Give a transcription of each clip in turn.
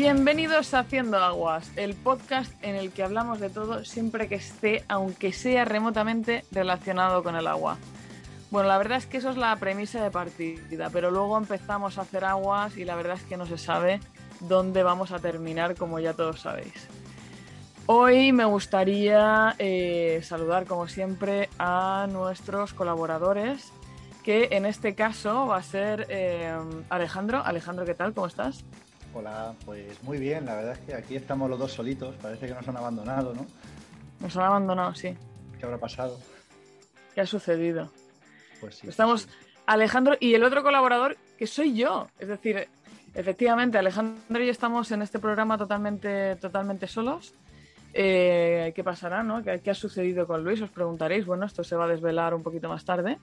Bienvenidos a Haciendo Aguas, el podcast en el que hablamos de todo siempre que esté, aunque sea remotamente, relacionado con el agua. Bueno, la verdad es que eso es la premisa de partida, pero luego empezamos a hacer aguas y la verdad es que no se sabe dónde vamos a terminar, como ya todos sabéis. Hoy me gustaría eh, saludar, como siempre, a nuestros colaboradores, que en este caso va a ser eh, Alejandro. Alejandro, ¿qué tal? ¿Cómo estás? Hola, pues muy bien, la verdad es que aquí estamos los dos solitos, parece que nos han abandonado, ¿no? Nos han abandonado, sí. ¿Qué habrá pasado? ¿Qué ha sucedido? Pues sí. Estamos sí. Alejandro y el otro colaborador, que soy yo. Es decir, efectivamente, Alejandro y yo estamos en este programa totalmente, totalmente solos. Eh, ¿Qué pasará, no? ¿Qué, ¿Qué ha sucedido con Luis? Os preguntaréis. Bueno, esto se va a desvelar un poquito más tarde.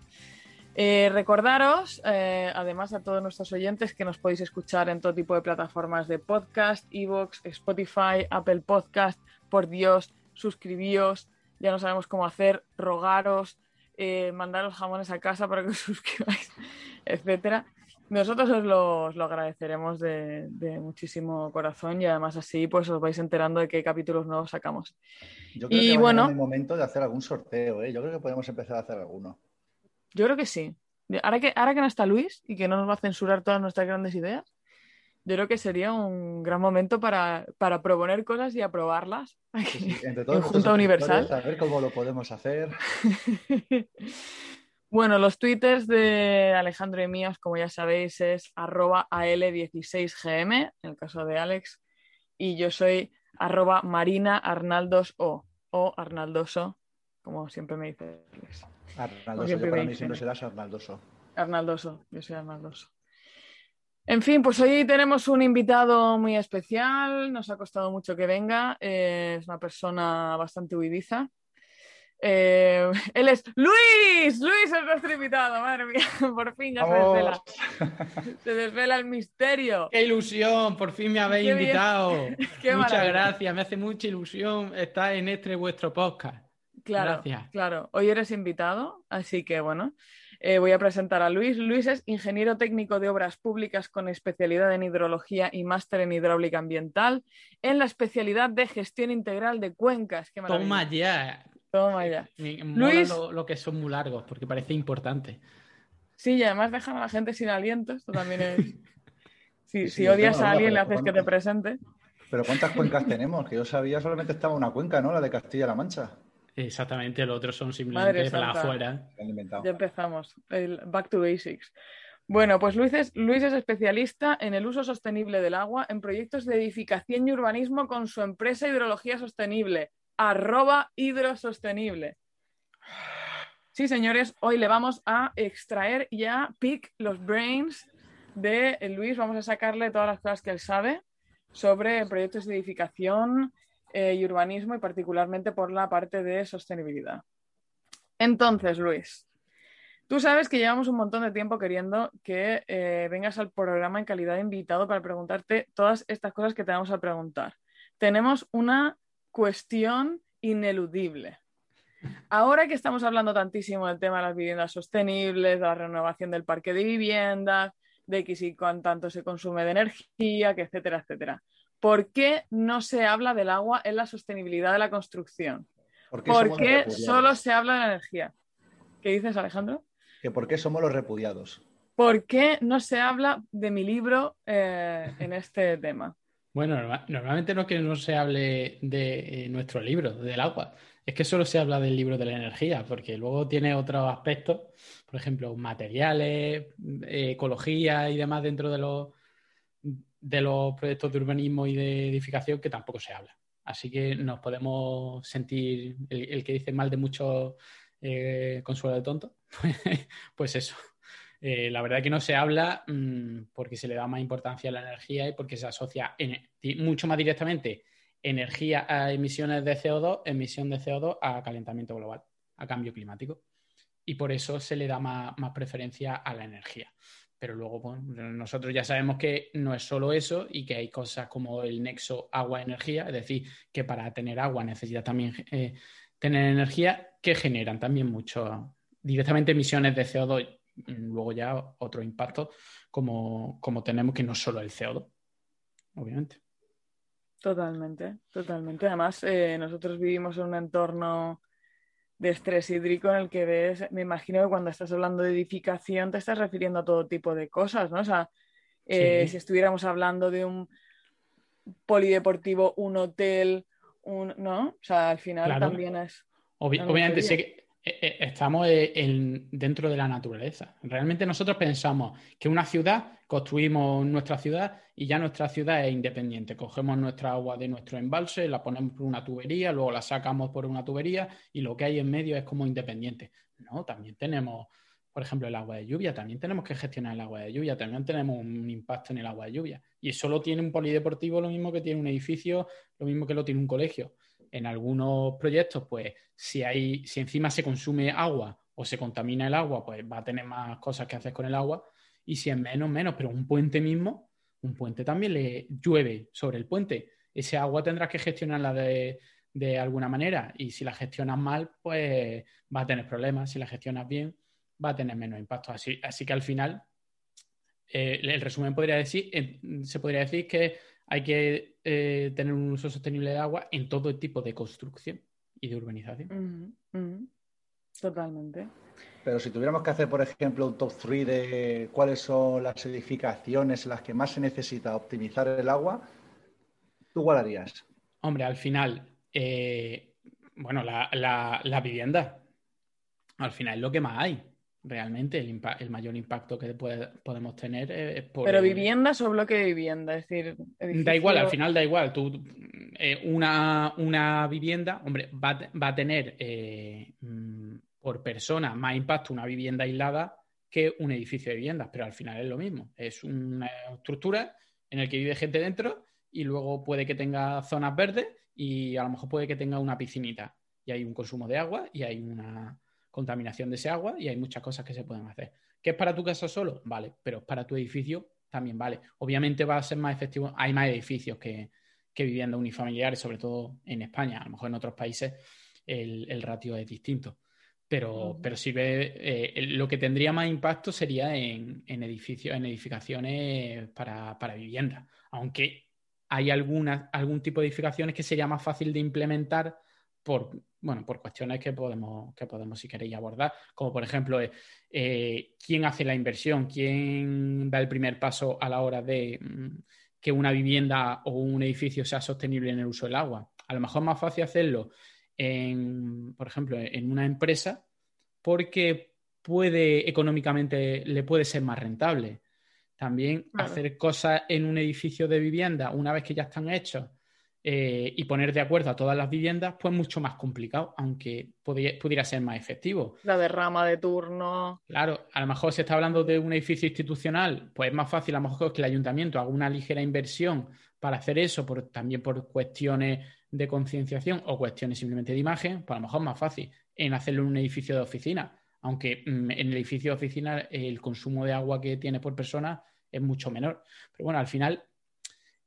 Eh, recordaros, eh, además a todos nuestros oyentes, que nos podéis escuchar en todo tipo de plataformas de podcast, Evox, Spotify, Apple Podcast. Por Dios, suscribíos, ya no sabemos cómo hacer, rogaros, eh, mandaros jamones a casa para que os suscribáis, etcétera. Nosotros os lo, os lo agradeceremos de, de, muchísimo corazón y además así pues os vais enterando de qué capítulos nuevos sacamos. Yo creo y que bueno, es el momento de hacer algún sorteo, ¿eh? Yo creo que podemos empezar a hacer alguno. Yo creo que sí. Ahora que, ahora que no está Luis y que no nos va a censurar todas nuestras grandes ideas, yo creo que sería un gran momento para, para proponer cosas y aprobarlas Sí, sí, Entre todos en Junta Universal. A ver cómo lo podemos hacer. bueno, los twitters de Alejandro y míos, como ya sabéis, es arroba al16gm, en el caso de Alex, y yo soy arroba marina arnaldos o, o arnaldoso, como siempre me dice Luis. Arnaldoso, yo para mí siempre serás Arnaldoso. Arnaldoso, yo soy Arnaldoso. En fin, pues hoy tenemos un invitado muy especial, nos ha costado mucho que venga, eh, es una persona bastante huidiza. Eh, él es Luis, Luis es nuestro invitado, madre mía, por fin ya se desvela, se desvela el misterio. ¡Qué ilusión! Por fin me habéis Qué invitado. Qué Muchas maravilla. gracias, me hace mucha ilusión estar en este vuestro podcast. Claro, Gracias. claro, hoy eres invitado, así que bueno, eh, voy a presentar a Luis. Luis es ingeniero técnico de obras públicas con especialidad en hidrología y máster en hidráulica ambiental en la especialidad de gestión integral de cuencas. Qué. Toma ya. Toma ya. Me mola Luis. lo, lo que son muy largos, porque parece importante. Sí, y además dejan a la gente sin aliento, esto también es... Si, Sí, si sí, odias a alguien, le haces que te presente. Pero ¿cuántas cuencas tenemos? Que yo sabía solamente estaba una cuenca, ¿no? La de Castilla-La Mancha. Exactamente, los otros son simplemente para afuera. Ya empezamos. El back to basics. Bueno, pues Luis es, Luis es especialista en el uso sostenible del agua en proyectos de edificación y urbanismo con su empresa Hidrología Sostenible, arroba hidrosostenible. Sí, señores, hoy le vamos a extraer y a pick los brains de Luis. Vamos a sacarle todas las cosas que él sabe sobre proyectos de edificación eh, y urbanismo y particularmente por la parte de sostenibilidad. Entonces, Luis, tú sabes que llevamos un montón de tiempo queriendo que eh, vengas al programa en calidad de invitado para preguntarte todas estas cosas que te vamos a preguntar. Tenemos una cuestión ineludible. Ahora que estamos hablando tantísimo del tema de las viviendas sostenibles, de la renovación del parque de viviendas, de que si cuán tanto se consume de energía, que etcétera, etcétera. ¿Por qué no se habla del agua en la sostenibilidad de la construcción? ¿Por qué solo se habla de la energía? ¿Qué dices, Alejandro? ¿Que ¿Por qué somos los repudiados? ¿Por qué no se habla de mi libro eh, en este tema? Bueno, norma- normalmente no es que no se hable de eh, nuestro libro, del agua. Es que solo se habla del libro de la energía, porque luego tiene otros aspectos, por ejemplo, materiales, eh, ecología y demás dentro de los, de los proyectos de urbanismo y de edificación que tampoco se habla. Así que nos podemos sentir, el, que dice mal de mucho eh, de tonto, pues eso. Eh, la verdad que no se habla mmm, porque se le da más importancia a la energía y porque se asocia mucho más directamente energía a emisiones de CO2, emisión de CO2 a calentamiento global, a cambio climático. Y por eso se le da más, más preferencia a la energía. Pero luego bueno, nosotros ya sabemos que no es solo eso y que hay cosas como el nexo agua-energía, es decir, que para tener agua necesita también eh, tener energía que generan también mucho, directamente emisiones de CO2 luego ya otro impacto como, como tenemos que no solo el CO2, obviamente. Totalmente, totalmente. Además, eh, nosotros vivimos en un entorno de estrés hídrico en el que ves, me imagino que cuando estás hablando de edificación te estás refiriendo a todo tipo de cosas, ¿no? O sea, eh, si estuviéramos hablando de un polideportivo, un hotel, un, ¿no? O sea, al final también es... obviamente, sí que eh, eh, estamos dentro de la naturaleza. Realmente nosotros pensamos que una ciudad, construimos nuestra ciudad y ya nuestra ciudad es independiente. Cogemos nuestra agua de nuestro embalse, la ponemos por una tubería, luego la sacamos por una tubería y lo que hay en medio es como independiente. No, también tenemos, por ejemplo, el agua de lluvia, también tenemos que gestionar el agua de lluvia, también tenemos un impacto en el agua de lluvia. Y solo tiene un polideportivo lo mismo que tiene un edificio, lo mismo que lo tiene un colegio en algunos proyectos, pues si hay, si encima se consume agua o se contamina el agua, pues va a tener más cosas que hacer con el agua. Y si es menos, menos. Pero un puente mismo, un puente también le llueve sobre el puente. Ese agua tendrás que gestionarla de, de alguna manera. Y si la gestionas mal, pues va a tener problemas. Si la gestionas bien, va a tener menos impacto. Así, así que al final, eh, el resumen podría decir, eh, se podría decir que hay que eh, tener un uso sostenible de agua en todo tipo de construcción y de urbanización. Totalmente. Pero si tuviéramos que hacer, por ejemplo, un top 3 de cuáles son las edificaciones en las que más se necesita optimizar el agua, ¿tú cuál harías? Hombre, al final, eh, bueno, la, la vivienda. Al final es lo que más hay realmente el, mayor impacto que podemos tener es por... Pero viviendas o bloque de vivienda, es decir... Da igual, al final da igual. Tú, eh, una, vivienda, hombre, va, a tener eh, mm, por persona más impacto una vivienda aislada que un edificio de viviendas, pero al final es lo mismo. Es una estructura en la que vive gente dentro y luego puede que tenga zonas verdes y a lo mejor puede que tenga una piscinita y hay un consumo de agua y hay una contaminación de ese agua y hay muchas cosas que se pueden hacer. ¿Qué es para tu casa solo? Vale, pero para tu edificio también vale. Obviamente va a ser más efectivo, hay más edificios que, viviendas unifamiliares, sobre todo en España, a lo mejor en otros países el, ratio es distinto. Pero, pero si ve, eh, lo que tendría más impacto sería en, edificios, en edificaciones para, para vivienda. Aunque hay algunas, algún tipo de edificaciones que sería más fácil de implementar por, bueno, por cuestiones que podemos, que podemos, si queréis, abordar, como por ejemplo, eh, eh, quién hace la inversión, quién da el primer paso a la hora de mm, que una vivienda o un edificio sea sostenible en el uso del agua. A lo mejor es más fácil hacerlo, en, por ejemplo, en una empresa, porque puede económicamente, le puede ser más rentable. También hacer cosas en un edificio de vivienda, una vez que ya están hechos, eh, y poner de acuerdo a todas las viviendas, pues mucho más complicado, aunque pudiera ser más efectivo. La derrama de turno. Claro, a lo mejor se está hablando de un edificio institucional, pues es más fácil a lo mejor que el ayuntamiento haga una ligera inversión para hacer eso, por, también por cuestiones de concienciación o cuestiones simplemente de imagen, pues a lo mejor es más fácil en hacerlo en un edificio de oficina, aunque mm, en el edificio de oficina el consumo de agua que tiene por persona es mucho menor. Pero bueno, al final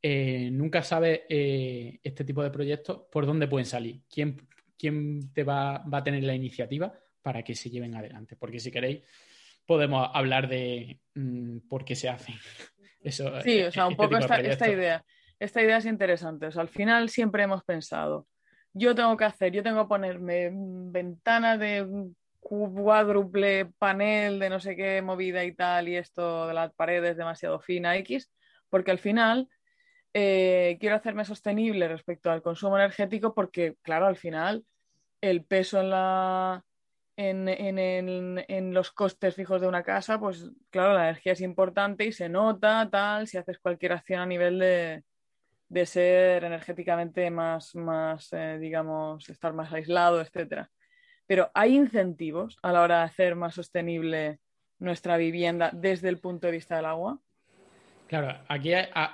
eh, nunca sabes eh, este tipo de proyectos por dónde pueden salir, quién, quién te va, a tener la iniciativa para que se lleven adelante. Porque si queréis, podemos hablar de mm, por qué se hacen. Eso, sí, o sea, un este poco esta, idea. Esta idea es interesante. O sea, al final siempre hemos pensado, yo tengo que hacer, yo tengo que ponerme ventana de cuádruple panel de no sé qué movida y tal, y esto de las paredes demasiado fina X, porque al final eh, quiero hacerme sostenible respecto al consumo energético porque, claro, al final el peso en, la, en, los costes fijos de una casa, pues claro, la energía es importante y se nota, tal, si haces cualquier acción a nivel de, ser energéticamente más, más eh, digamos, estar más aislado, etc. Pero hay incentivos a la hora de hacer más sostenible nuestra vivienda desde el punto de vista del agua. Claro, aquí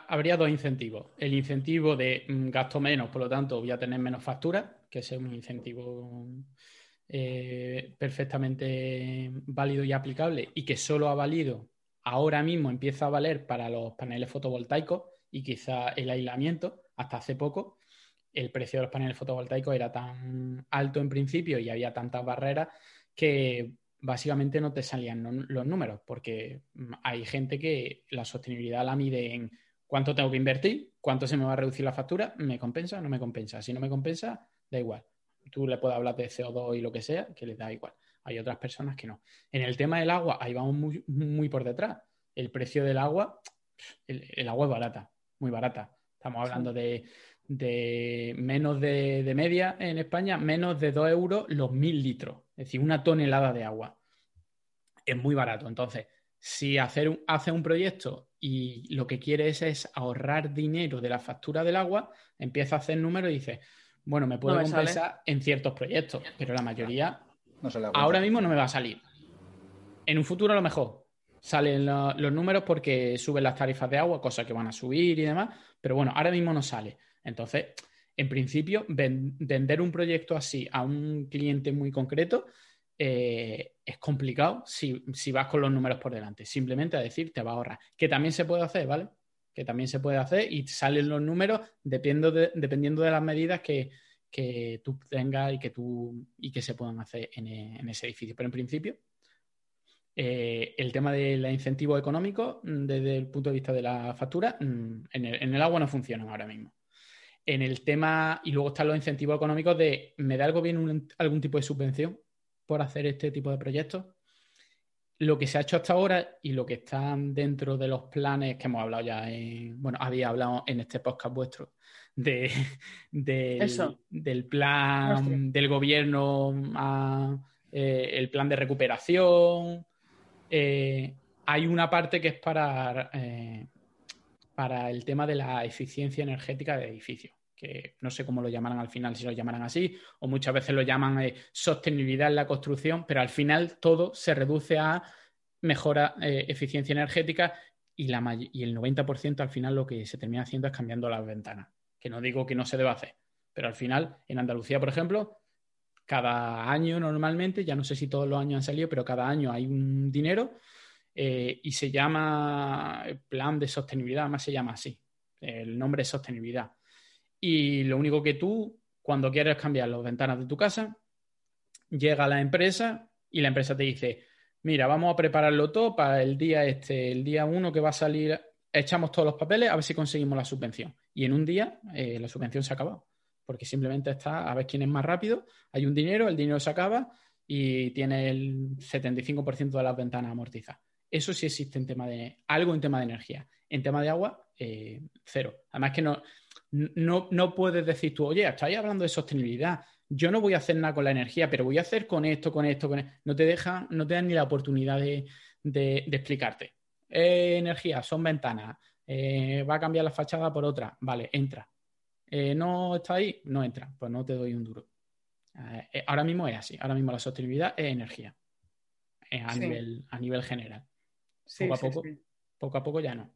habría dos incentivos. El incentivo de mm, gasto menos, por lo tanto voy a tener menos factura, que es un incentivo eh, perfectamente válido y aplicable y que solo ha valido, ahora mismo empieza a valer para los paneles fotovoltaicos y quizá el aislamiento, hasta hace poco, el precio de los paneles fotovoltaicos era tan alto en principio y había tantas barreras que básicamente no te salían los números, porque mm, hay gente que la sostenibilidad la mide en ¿Cuánto tengo que invertir? ¿Cuánto se me va a reducir la factura? ¿Me compensa o no me compensa? Si no me compensa, da igual. Tú le puedes hablar de CO2 y lo que sea, que les da igual. Hay otras personas que no. En el tema del agua, ahí vamos muy, muy por detrás. El precio del agua, el, agua es barata, muy barata. Estamos hablando de, menos de, de, media en España, menos de 2 euros los mil litros. Es decir, una tonelada de agua. Es muy barato. Entonces, si hacer un, hace un proyecto y lo que quieres es ahorrar dinero de la factura del agua, empieza a hacer números y dice, bueno, me puedo compensar en ciertos proyectos, pero la mayoría ahora mismo no me va a salir. En un futuro a lo mejor salen los números porque suben las tarifas de agua, cosas que van a subir y demás, pero bueno, ahora mismo no sale. Entonces, en principio, vender un proyecto así a un cliente muy concreto eh, es complicado si, vas con los números por delante. Simplemente a decir, te va a ahorrar. Que también se puede hacer, ¿vale? Que también se puede hacer y salen los números dependiendo de, las medidas que, tú tengas y que, tú, y que se puedan hacer en, ese edificio. Pero en principio, eh, el tema del incentivo económico, desde el punto de vista de la factura, mm, en el, agua no funcionan ahora mismo. En el tema, y luego están los incentivos económicos de, ¿me da el gobierno algún tipo de subvención? por hacer este tipo de proyectos. Lo que se ha hecho hasta ahora y lo que están dentro de los planes que hemos hablado ya en, bueno, había hablado en este podcast vuestro de, del plan del gobierno eh, el plan de recuperación. Eh, hay una parte que es para, eh, para el tema de la eficiencia energética de edificios que no sé cómo lo llamarán al final, si lo llamarán así, o muchas veces lo llaman eh, sostenibilidad en la construcción, pero al final todo se reduce a mejora eh, eficiencia energética y, la, y el 90% al final lo que se termina haciendo es cambiando las ventanas, que no digo que no se deba hacer, pero al final en Andalucía, por ejemplo, cada año normalmente, ya no sé si todos los años han salido, pero cada año hay un dinero eh, y se llama plan de sostenibilidad, más se llama así, el nombre es sostenibilidad y lo único que tú, cuando quieres cambiar las ventanas de tu casa, llega a la empresa y la empresa te dice, mira, vamos a prepararlo todo para el día este, el día uno que va a salir, echamos todos los papeles a ver si conseguimos la subvención. Y en un día eh, la subvención se ha acabado, porque simplemente está a ver quién es más rápido, hay un dinero, el dinero se acaba y tiene el 75% de las ventanas amortizadas. Eso sí existe en tema de algo en tema de energía. En tema de agua, eh, cero. Además que no, no, no puedes decir tú, oye, estáis hablando de sostenibilidad, yo no voy a hacer nada con la energía, pero voy a hacer con esto, con esto, con esto. No te dejan, no te dan ni la oportunidad de, explicarte. Eh, energía, son ventanas, eh, va a cambiar la fachada por otra, vale, entra. Eh, no está ahí, no entra, pues no te doy un duro. ahora mismo es así, ahora mismo la sostenibilidad es energía, a, nivel, a nivel general. poco a poco, poco a poco ya no.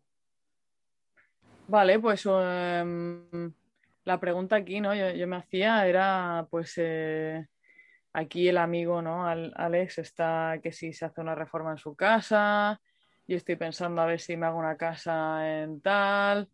Vale, pues em, la pregunta aquí, ¿no? Yo, me hacía era, pues, eh, aquí el amigo, ¿no? Alex está que si se hace una reforma en su casa, yo estoy pensando a ver si me hago una casa en tal.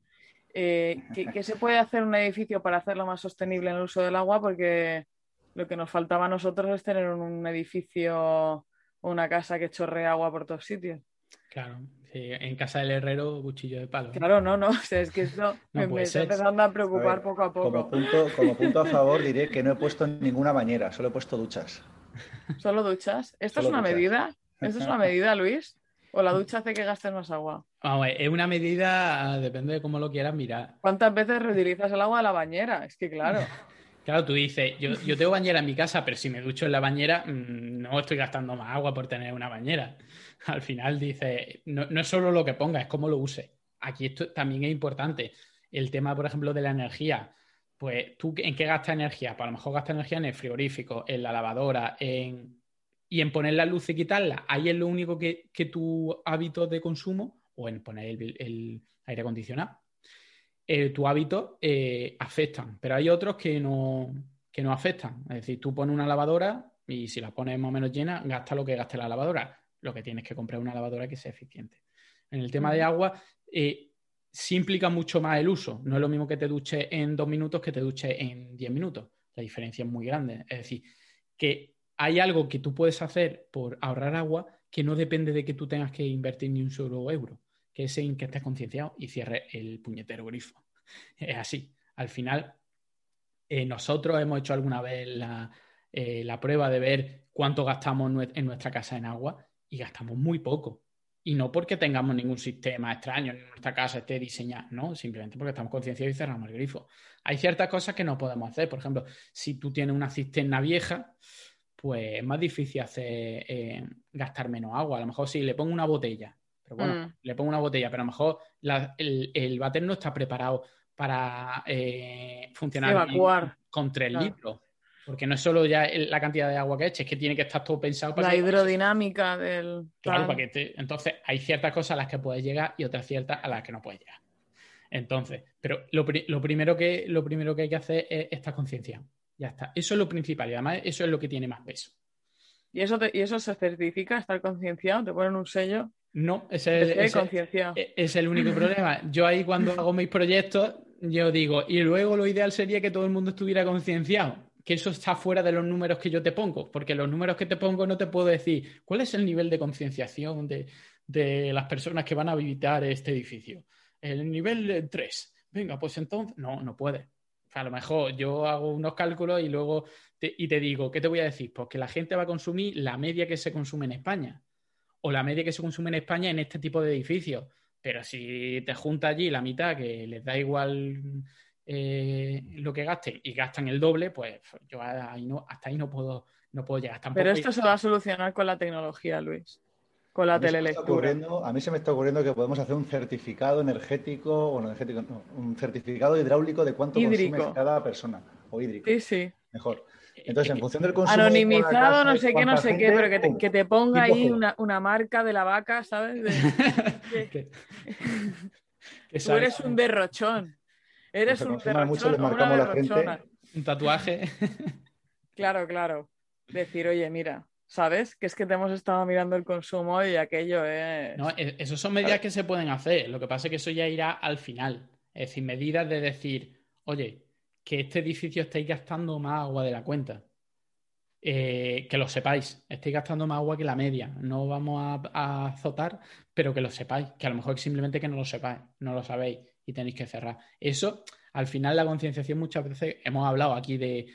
Eh, ¿qué, se puede hacer un edificio para hacerlo más sostenible en el uso del agua? Porque lo que nos faltaba a nosotros es tener un edificio o una casa que chorre agua por todos sitios. Claro, en casa del herrero, cuchillo de palo. Claro, no, no, es que esto me, está empezando a preocupar poco a poco. Como punto, como punto, a favor diré que no he puesto ninguna bañera, solo he puesto duchas. ¿Solo duchas? ¿Esto es una medida? ¿Esto es una medida, Luis? ¿O la ducha hace que gastes más agua? Vamos, es una medida, depende de cómo lo quieras mirar. ¿Cuántas veces reutilizas el agua de la bañera? Es que claro. Claro, tú dices, yo, yo, tengo bañera en mi casa, pero si me ducho en la bañera, mm, no estoy gastando más agua por tener una bañera. Al final dice, no, no es solo lo que ponga, es cómo lo use. Aquí esto también es importante. El tema, por ejemplo, de la energía. Pues tú, ¿en qué gastas energía? Pues a lo mejor gastas energía en el frigorífico, en la lavadora, en... y en poner la luz y quitarla. Ahí es lo único que, que tu hábito de consumo, o en poner el aire acondicionado eh, tu hábito eh, afectan, pero hay otros que no, que no afectan. Es decir, tú pones una lavadora y si la pones más o menos llena, gasta lo que gaste la lavadora. Lo que tienes que comprar una lavadora que sea eficiente. En el tema de agua, eh, sí implica mucho más el uso. No es lo mismo que te duche en dos minutos que te duche en diez minutos. La diferencia es muy grande. Es decir, que hay algo que tú puedes hacer por ahorrar agua que no depende de que tú tengas que invertir ni un solo euro que es en que estés concienciado y cierre el puñetero grifo. Es así. Al final, eh, nosotros hemos hecho alguna vez la, eh, la prueba de ver cuánto gastamos en nuestra casa en agua y gastamos muy poco. Y no porque tengamos ningún sistema extraño en nuestra casa esté diseñado, no, simplemente porque estamos concienciados y cerramos el grifo. Hay ciertas cosas que no podemos hacer. Por ejemplo, si tú tienes una cisterna vieja, pues es más difícil hacer eh, gastar menos agua. A lo mejor si le pongo una botella, pero bueno, Mm. le pongo una botella, pero a lo mejor la- el, el váter no está preparado para eh, funcionar Evacuar. con tres Claro. litros. Porque no es solo ya la cantidad de agua que eches, es que tiene que estar todo pensado para La que- hidrodinámica del. Claro, para que te- entonces hay ciertas cosas a las que puedes llegar y otras ciertas a las que no puedes llegar. Entonces, pero lo, pri- lo primero, que, lo primero que hay que hacer es estar concienciado. Ya está. Eso es lo principal y además eso es lo que tiene más peso. ¿Y eso, te- ¿Y eso se certifica? ¿Estar concienciado? ¿Te ponen un sello? No, ese es, ese- e- es el único problema. Yo ahí cuando hago mis proyectos, yo digo, y luego lo ideal sería que todo el mundo estuviera concienciado. Que eso está fuera de los números que yo te pongo, porque los números que te pongo no te puedo decir cuál es el nivel de concienciación de, de las personas que van a visitar este edificio. El nivel 3. Venga, pues entonces, no, no puede. A lo mejor yo hago unos cálculos y luego te, y te digo, ¿qué te voy a decir? Pues que la gente va a consumir la media que se consume en España o la media que se consume en España en este tipo de edificios. Pero si te junta allí la mitad que les da igual eh, lo que gasten y gastan el doble, pues yo ahí no, hasta ahí no puedo, no puedo llegar. Tampoco Pero esto se va a solucionar con la tecnología, Luis. Con la A telelectura. a mí se me está ocurriendo que podemos hacer un certificado energético, bueno, energético, no, un certificado hidráulico de cuánto Hídrico. consume cada persona, o hídrico, Sí, sí. mejor. Entonces, en función del consumo. Anonimizado, no sé qué, no sé qué, pero que te, que te ponga ahí una, una marca de la vaca, ¿sabes? De- tú eres un derrochón. Eres un consuma mucho, le marcamos la gente. derrochona. un tatuaje. Claro, claro. Decir, oye, mira, ¿sabes? Que es que te hemos estado mirando el consumo y aquello es... No, e- eso son medidas que se pueden hacer. Lo que pasa es que eso ya irá al final. Es decir, medidas de decir, oye, que este edificio estáis gastando más agua de la cuenta. Eh, que lo sepáis, estáis gastando más agua que la media. No vamos a, a azotar, pero que lo sepáis. Que a lo mejor es simplemente que no lo sepáis, no lo sabéis y tenéis que cerrar. Eso, al final, la concienciación muchas veces, hemos hablado aquí de,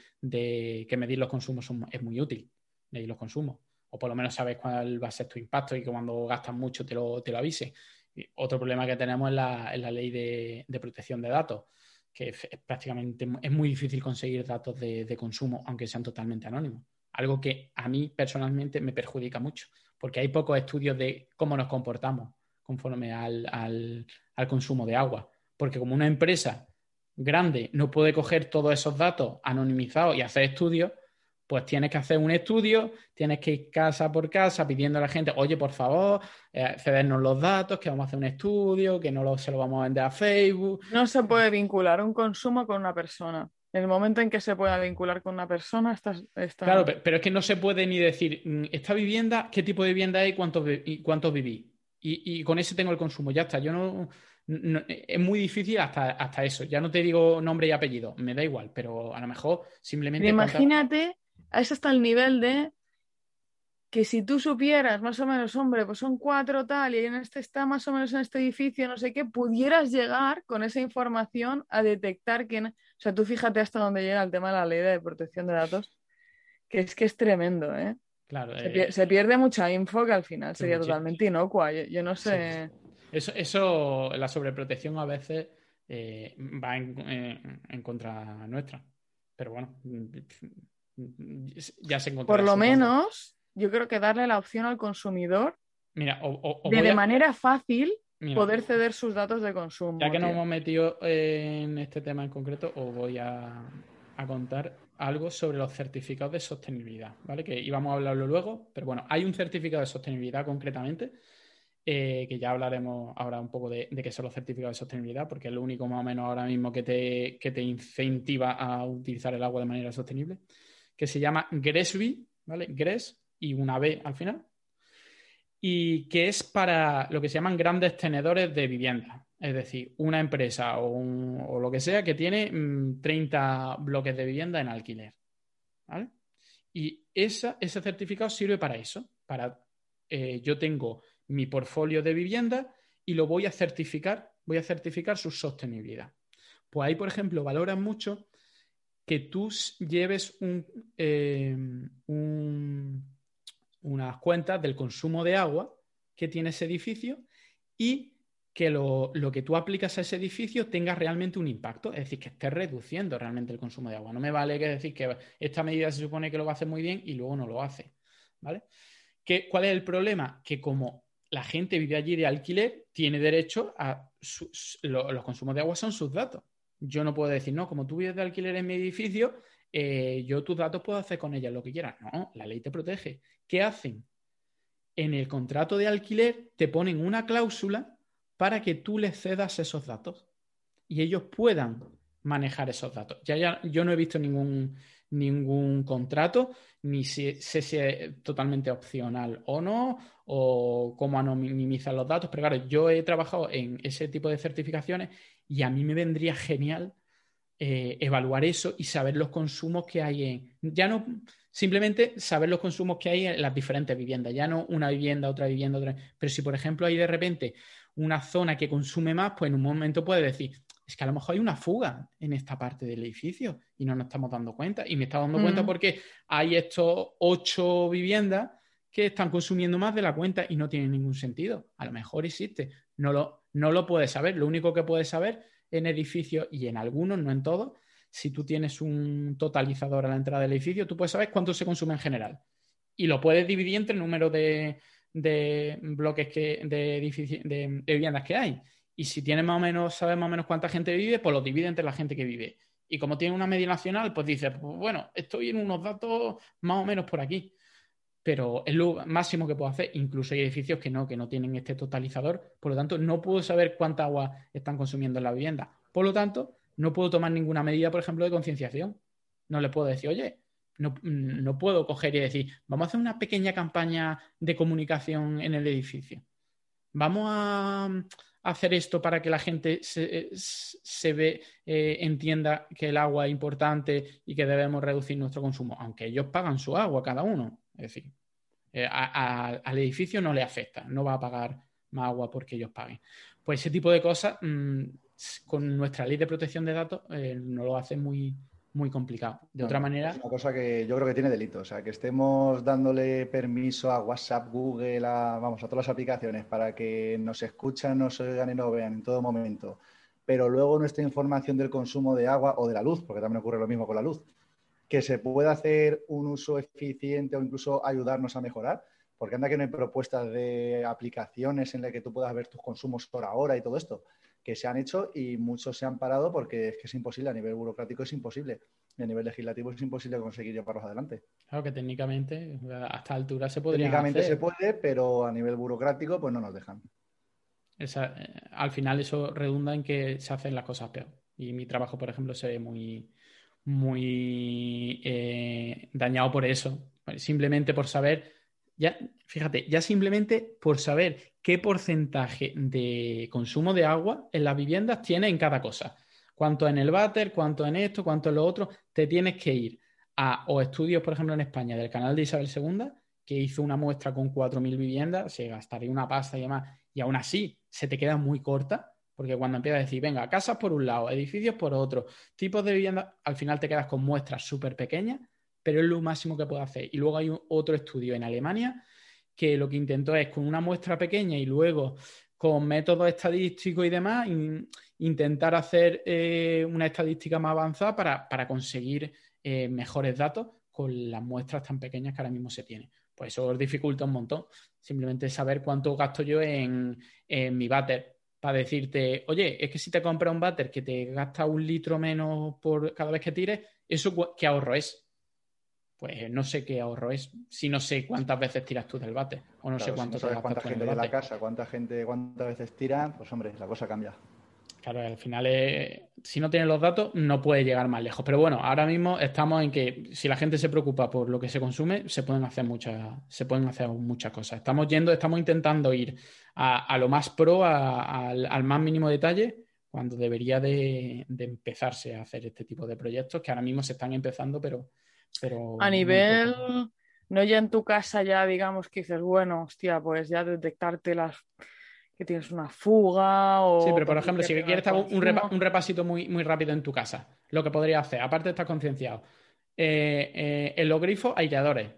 que medir los consumos es muy útil, medir los consumos. O por lo menos sabes cuál va a ser tu impacto y que cuando gastas mucho te lo, te lo avise. Otro problema que tenemos es la, es la ley de, de protección de datos, que es, prácticamente es muy difícil conseguir datos de, de consumo, aunque sean totalmente anónimos. Algo que a mí personalmente me perjudica mucho, porque hay pocos estudios de cómo nos comportamos conforme al- al consumo de agua. Porque como una empresa grande no puede coger todos esos datos anonimizados y hacer estudios, pues tienes que hacer un estudio, tienes que ir casa por casa pidiendo a la gente, oye, por favor, eh, cedernos los datos, que vamos a hacer un estudio, que no lo- se lo vamos a vender a Facebook. No se puede vincular un consumo con una persona. En el momento en que se pueda vincular con una persona, estás... está- Claro, pe- pero es que no se puede ni decir, mm, esta vivienda, qué tipo de vivienda es y cuántos, y cuántos viví. Y, y con ese tengo el consumo, ya está. Yo no, no- es muy difícil hasta, hasta eso. Ya no te digo nombre y apellido, me da igual, pero a lo mejor simplemente. Pero imagínate, a eso está el nivel de que si tú supieras más o menos, hombre, pues son cuatro tal, y en este está más o menos en este edificio, no sé qué, pudieras llegar con esa información a detectar quién. O sea, tú fíjate hasta dónde llega el tema de la ley de protección de datos, que es que es tremendo, ¿eh? Claro, Se, eh, se pierde mucha info que al final sería muchísimo. totalmente inocua. Yo, yo no sé. Eso, eso, la sobreprotección a veces eh, va en, en- en contra nuestra. Pero bueno, ya se encontrará. Por lo menos, yo creo que darle la opción al consumidor Mira, o, o- o de, de a- manera fácil mira, poder ceder sus datos de consumo. Ya que nos tío. hemos metido en este tema en concreto, os voy a, a contar algo sobre los certificados de sostenibilidad, ¿vale? Que íbamos a hablarlo luego, pero bueno, hay un certificado de sostenibilidad concretamente, eh, que ya hablaremos ahora un poco de, de qué son los certificados de sostenibilidad, porque es lo único más o menos ahora mismo que te, que te incentiva a utilizar el agua de manera sostenible, que se llama GRESB, ¿vale? GRES y una B al final, y que es para lo que se llaman grandes tenedores de vivienda. Es decir, una empresa o, o lo que sea que tiene mm, 30 bloques de vivienda en alquiler. ¿vale? Y esa- ese certificado sirve para eso. Para, eh, yo tengo mi portfolio de vivienda y lo voy a certificar, voy a certificar su sostenibilidad. Pues ahí, por ejemplo, valoran mucho que tú lleves eh, unas cuentas del consumo de agua que tiene ese edificio y que lo, que tú aplicas a ese edificio tenga realmente un impacto, es decir, que esté reduciendo realmente el consumo de agua. No me vale que decir que esta medida se supone que lo va a hacer muy bien y luego no lo hace. ¿Vale? ¿Cuál es el problema? Que como la gente vive allí de alquiler, tiene derecho a los consumos de agua son sus datos. Yo no puedo decir, no, como tú vives de alquiler en mi edificio, eh, yo tus datos puedo hacer con ellas lo que quieras. No, la ley te protege. ¿Qué hacen? En el contrato de alquiler te ponen una cláusula para que tú les cedas esos datos y ellos puedan manejar esos datos. Ya, ya yo no he visto ningún, ningún contrato, ni sé si es totalmente opcional o no, o cómo anonimizar los datos. Pero claro, yo he trabajado en ese tipo de certificaciones y a mí me vendría genial eh, evaluar eso y saber los consumos que hay en. Ya no simplemente saber los consumos que hay en las diferentes viviendas, ya no una vivienda, otra vivienda, otra. Pero si, por ejemplo, hay de repente una zona que consume más, pues en un momento puede decir, es que a lo mejor hay una fuga en esta parte del edificio y no nos estamos dando cuenta. Y me está dando cuenta mm. porque hay estos ocho viviendas que están consumiendo más de la cuenta y no tiene ningún sentido. A lo mejor existe, no lo, no lo puedes saber. Lo único que puedes saber en edificios y en algunos, no en todos, si tú tienes un totalizador a la entrada del edificio, tú puedes saber cuánto se consume en general. Y lo puedes dividir entre el número de, bloques que, de, de viviendas que hay. Y si tienes más o menos, sabes más o menos cuánta gente vive, pues lo divide entre la gente que vive. Y como tiene una media nacional, pues dices, pues bueno, estoy en unos datos más o menos por aquí. Pero es lo máximo que puedo hacer. Incluso hay edificios que no, que no tienen este totalizador. Por lo tanto, no puedo saber cuánta agua están consumiendo en la vivienda. Por lo tanto, no puedo tomar ninguna medida, por ejemplo, de concienciación. No le puedo decir, oye, no, no, puedo coger y decir, vamos a hacer una pequeña campaña de comunicación en el edificio. Vamos a, hacer esto para que la gente se, ve, eh, entienda que el agua es importante y que debemos reducir nuestro consumo, aunque ellos pagan su agua cada uno. Es decir, eh, al edificio no le afecta, no va a pagar más agua porque ellos paguen. Pues ese tipo de cosas, mm, con nuestra ley de protección de datos, eh, no lo hace muy, muy complicado. De otra manera. Es una cosa que yo creo que tiene delito. O sea, que estemos dándole permiso a WhatsApp, Google, a, vamos, a todas las aplicaciones para que nos escuchan, nos oigan y nos vean en todo momento. Pero luego nuestra información del consumo de agua o de la luz, porque también ocurre lo mismo con la luz, que se pueda hacer un uso eficiente o incluso ayudarnos a mejorar. Porque anda que no hay propuestas de aplicaciones en las que tú puedas ver tus consumos hora a hora y todo esto que se han hecho y muchos se han parado porque es que es imposible, a nivel burocrático es imposible, y a nivel legislativo es imposible conseguir llevarlos adelante. Claro que técnicamente a esta altura se podría Técnicamente se puede, pero a nivel burocrático pues no nos dejan. Eh, al final eso redunda en que se hacen las cosas peor. Y mi trabajo, por ejemplo, se ve muy, muy eh, dañado por eso. Simplemente por saber ya, fíjate, ya simplemente por saber qué porcentaje de consumo de agua en las viviendas tiene en cada cosa. Cuánto en el váter, cuánto en esto, cuánto en lo otro, te tienes que ir a o estudios, por ejemplo, en España del canal de Isabel II, que hizo una muestra con 4.000 viviendas, se gastaría una pasta y demás, y aún así se te queda muy corta, porque cuando empiezas a decir, venga, casas por un lado, edificios por otro, tipos de viviendas, al final te quedas con muestras súper pequeñas pero es lo máximo que puedo hacer. Y luego hay otro estudio en Alemania que lo que intentó es con una muestra pequeña y luego con métodos estadísticos y demás, intentar hacer eh, una estadística más avanzada para, conseguir eh, mejores datos con las muestras tan pequeñas que ahora mismo se tienen. Pues eso dificulta un montón. Simplemente saber cuánto gasto yo en, en mi váter para decirte, oye, es que si te compras un váter que te gasta un litro menos por cada vez que tires, ¿eso qué ahorro es? Pues no sé qué ahorro es si no sé cuántas veces tiras tú del bate o no sé cuánto si cuánta gente en la casa, cuánta gente, cuántas veces tira, pues hombre, la cosa cambia. Claro, al final si no tienes los datos no puede llegar más lejos. Pero bueno, ahora mismo estamos en que si la gente se preocupa por lo que se consume, se pueden hacer muchas, se pueden hacer muchas cosas. Estamos yendo, estamos intentando ir a, lo más pro, al, más mínimo detalle, cuando debería de empezarse a hacer este tipo de proyectos que ahora mismo se están empezando, pero a nivel, no ya en tu casa, ya digamos que dices, bueno, hostia, pues ya detectarte las que tienes una fuga o... Sí, pero por ejemplo, si quieres un, repasito muy, muy rápido en tu casa, lo que podría hacer, aparte de estar concienciado, eh, eh, en los grifos, aireadores,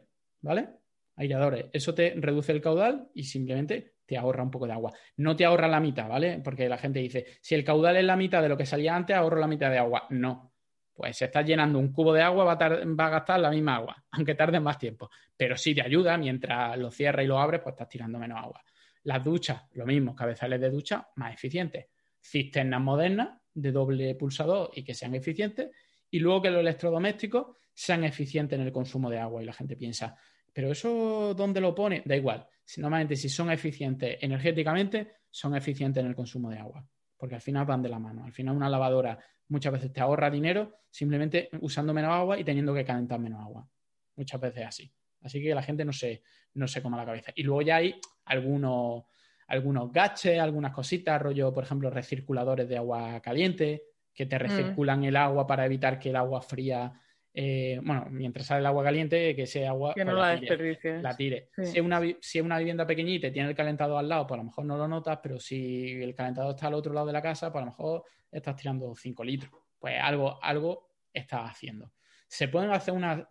¿vale? Aireadores. Eso te reduce el caudal y simplemente te ahorra un poco de agua. No te ahorra la mitad, ¿vale? Porque la gente dice, si el caudal es la mitad de lo que salía antes, ahorro la mitad de agua. No. Pues si estás llenando un cubo de agua, va a, gastar la misma agua, aunque tarde más tiempo. Pero sí te ayuda, mientras lo cierras y lo abres, pues estás tirando menos agua. Las duchas, lo mismo, cabezales de ducha más eficientes. Cisternas modernas de doble pulsador y que sean eficientes. Y luego que los electrodomésticos sean eficientes en el consumo de agua. Y la gente piensa, ¿pero eso dónde lo pone? Da igual. normalmente, si son eficientes energéticamente, son eficientes en el consumo de agua. Porque al final van de la mano. Al final, una lavadora muchas veces te ahorra dinero simplemente usando menos agua y teniendo que calentar menos agua. Muchas veces así. Así que la gente no se, no se coma la cabeza. Y luego ya hay algunos, algunos gaches, algunas cositas, rollo, por ejemplo, recirculadores de agua caliente, que te mm. recirculan el agua para evitar que el agua fría, eh, bueno, mientras sale el agua caliente, que ese agua que pues, no la, tire, la tire. Si, es una, si es una vivienda pequeñita y tiene el calentador al lado, pues a lo mejor no lo notas, pero si el calentador está al otro lado de la casa, pues a lo mejor estás tirando 5 litros. Pues algo, algo estás haciendo se pueden hacer una,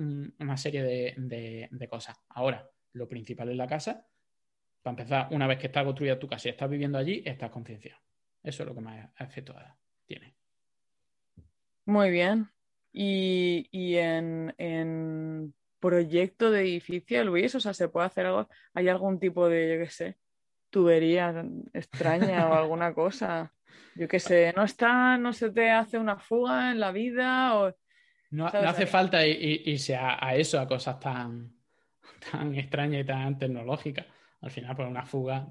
serie de, cosas. Ahora, lo principal es la casa. Para empezar, una vez que está construida tu casa y estás viviendo allí, estás concienciado. Eso es lo que más efecto tiene. Muy bien. Y, en, proyecto de edificio, Luis, o sea, ¿se puede hacer algo? ¿Hay algún tipo de, yo qué sé, tubería extraña o alguna cosa? Yo qué sé, ¿no está, no se te hace una fuga en la vida? O no, hace falta irse a, eso, a cosas tan, tan extrañas y tan tecnológicas. Al final, por una fuga,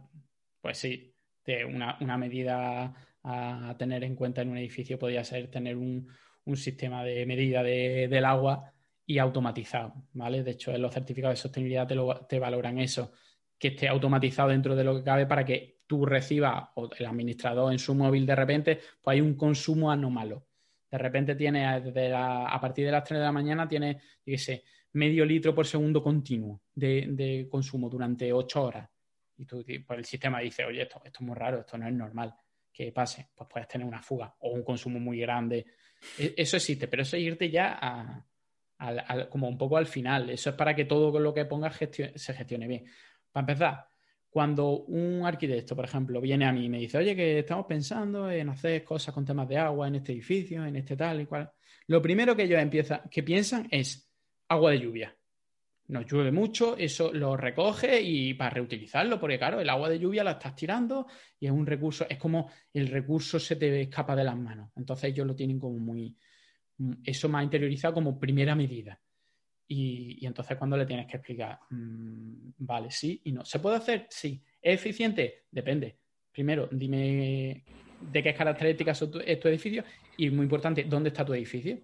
pues sí, de una, medida a tener en cuenta en un edificio podría ser tener un, sistema de medida del agua y automatizado, ¿vale? De hecho, en los certificados de sostenibilidad te, te valoran eso, que esté automatizado dentro de lo que cabe para que tú recibas o el administrador en su móvil de repente, pues hay un consumo anómalo de repente tiene, a partir de las 3 de la mañana, tiene, yo medio litro por segundo continuo de, consumo durante 8 horas. Y tú, pues el sistema dice, oye, esto, esto es muy raro, esto no es normal que pase. Pues puedes tener una fuga o un consumo muy grande. E, eso existe, pero eso es irte ya a, como un poco al final. Eso es para que todo lo que pongas se gestione bien. Para empezar, cuando un arquitecto, por ejemplo, viene a mí y me dice, oye, que estamos pensando en hacer cosas con temas de agua en este edificio, en este tal y cual, lo primero que ellos empiezan, que piensan es agua de lluvia. Nos llueve mucho, eso lo recoge y para reutilizarlo, porque claro, el agua de lluvia la estás tirando y es un recurso, es como el recurso se te escapa de las manos. Entonces ellos lo tienen como muy, eso más interiorizado como primera medida. Y, entonces cuando le tienes que explicar, mm, vale, sí y no. ¿Se puede hacer? Sí. ¿Es eficiente? Depende. Primero, dime de qué características es tu, edificio y muy importante, ¿dónde está tu edificio?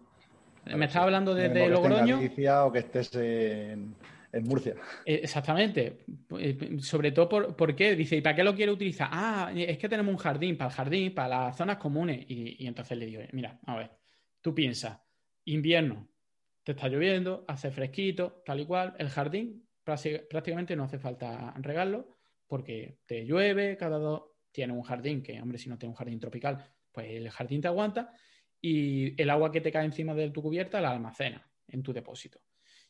Me estás hablando desde Logroño. o que estés en, Murcia. Eh, exactamente. Eh, sobre todo, por, ¿por, qué? Dice, ¿y para qué lo quiere utilizar? Ah, es que tenemos un jardín, para el jardín, para las zonas comunes. Y, y entonces le digo, mira, a ver, tú piensas, invierno, te está lloviendo, hace fresquito, tal y cual. El jardín prácticamente no hace falta regarlo porque te llueve cada dos. Tiene un jardín que, hombre, si no tiene un jardín tropical, pues el jardín te aguanta y el agua que te cae encima de tu cubierta la almacena en tu depósito.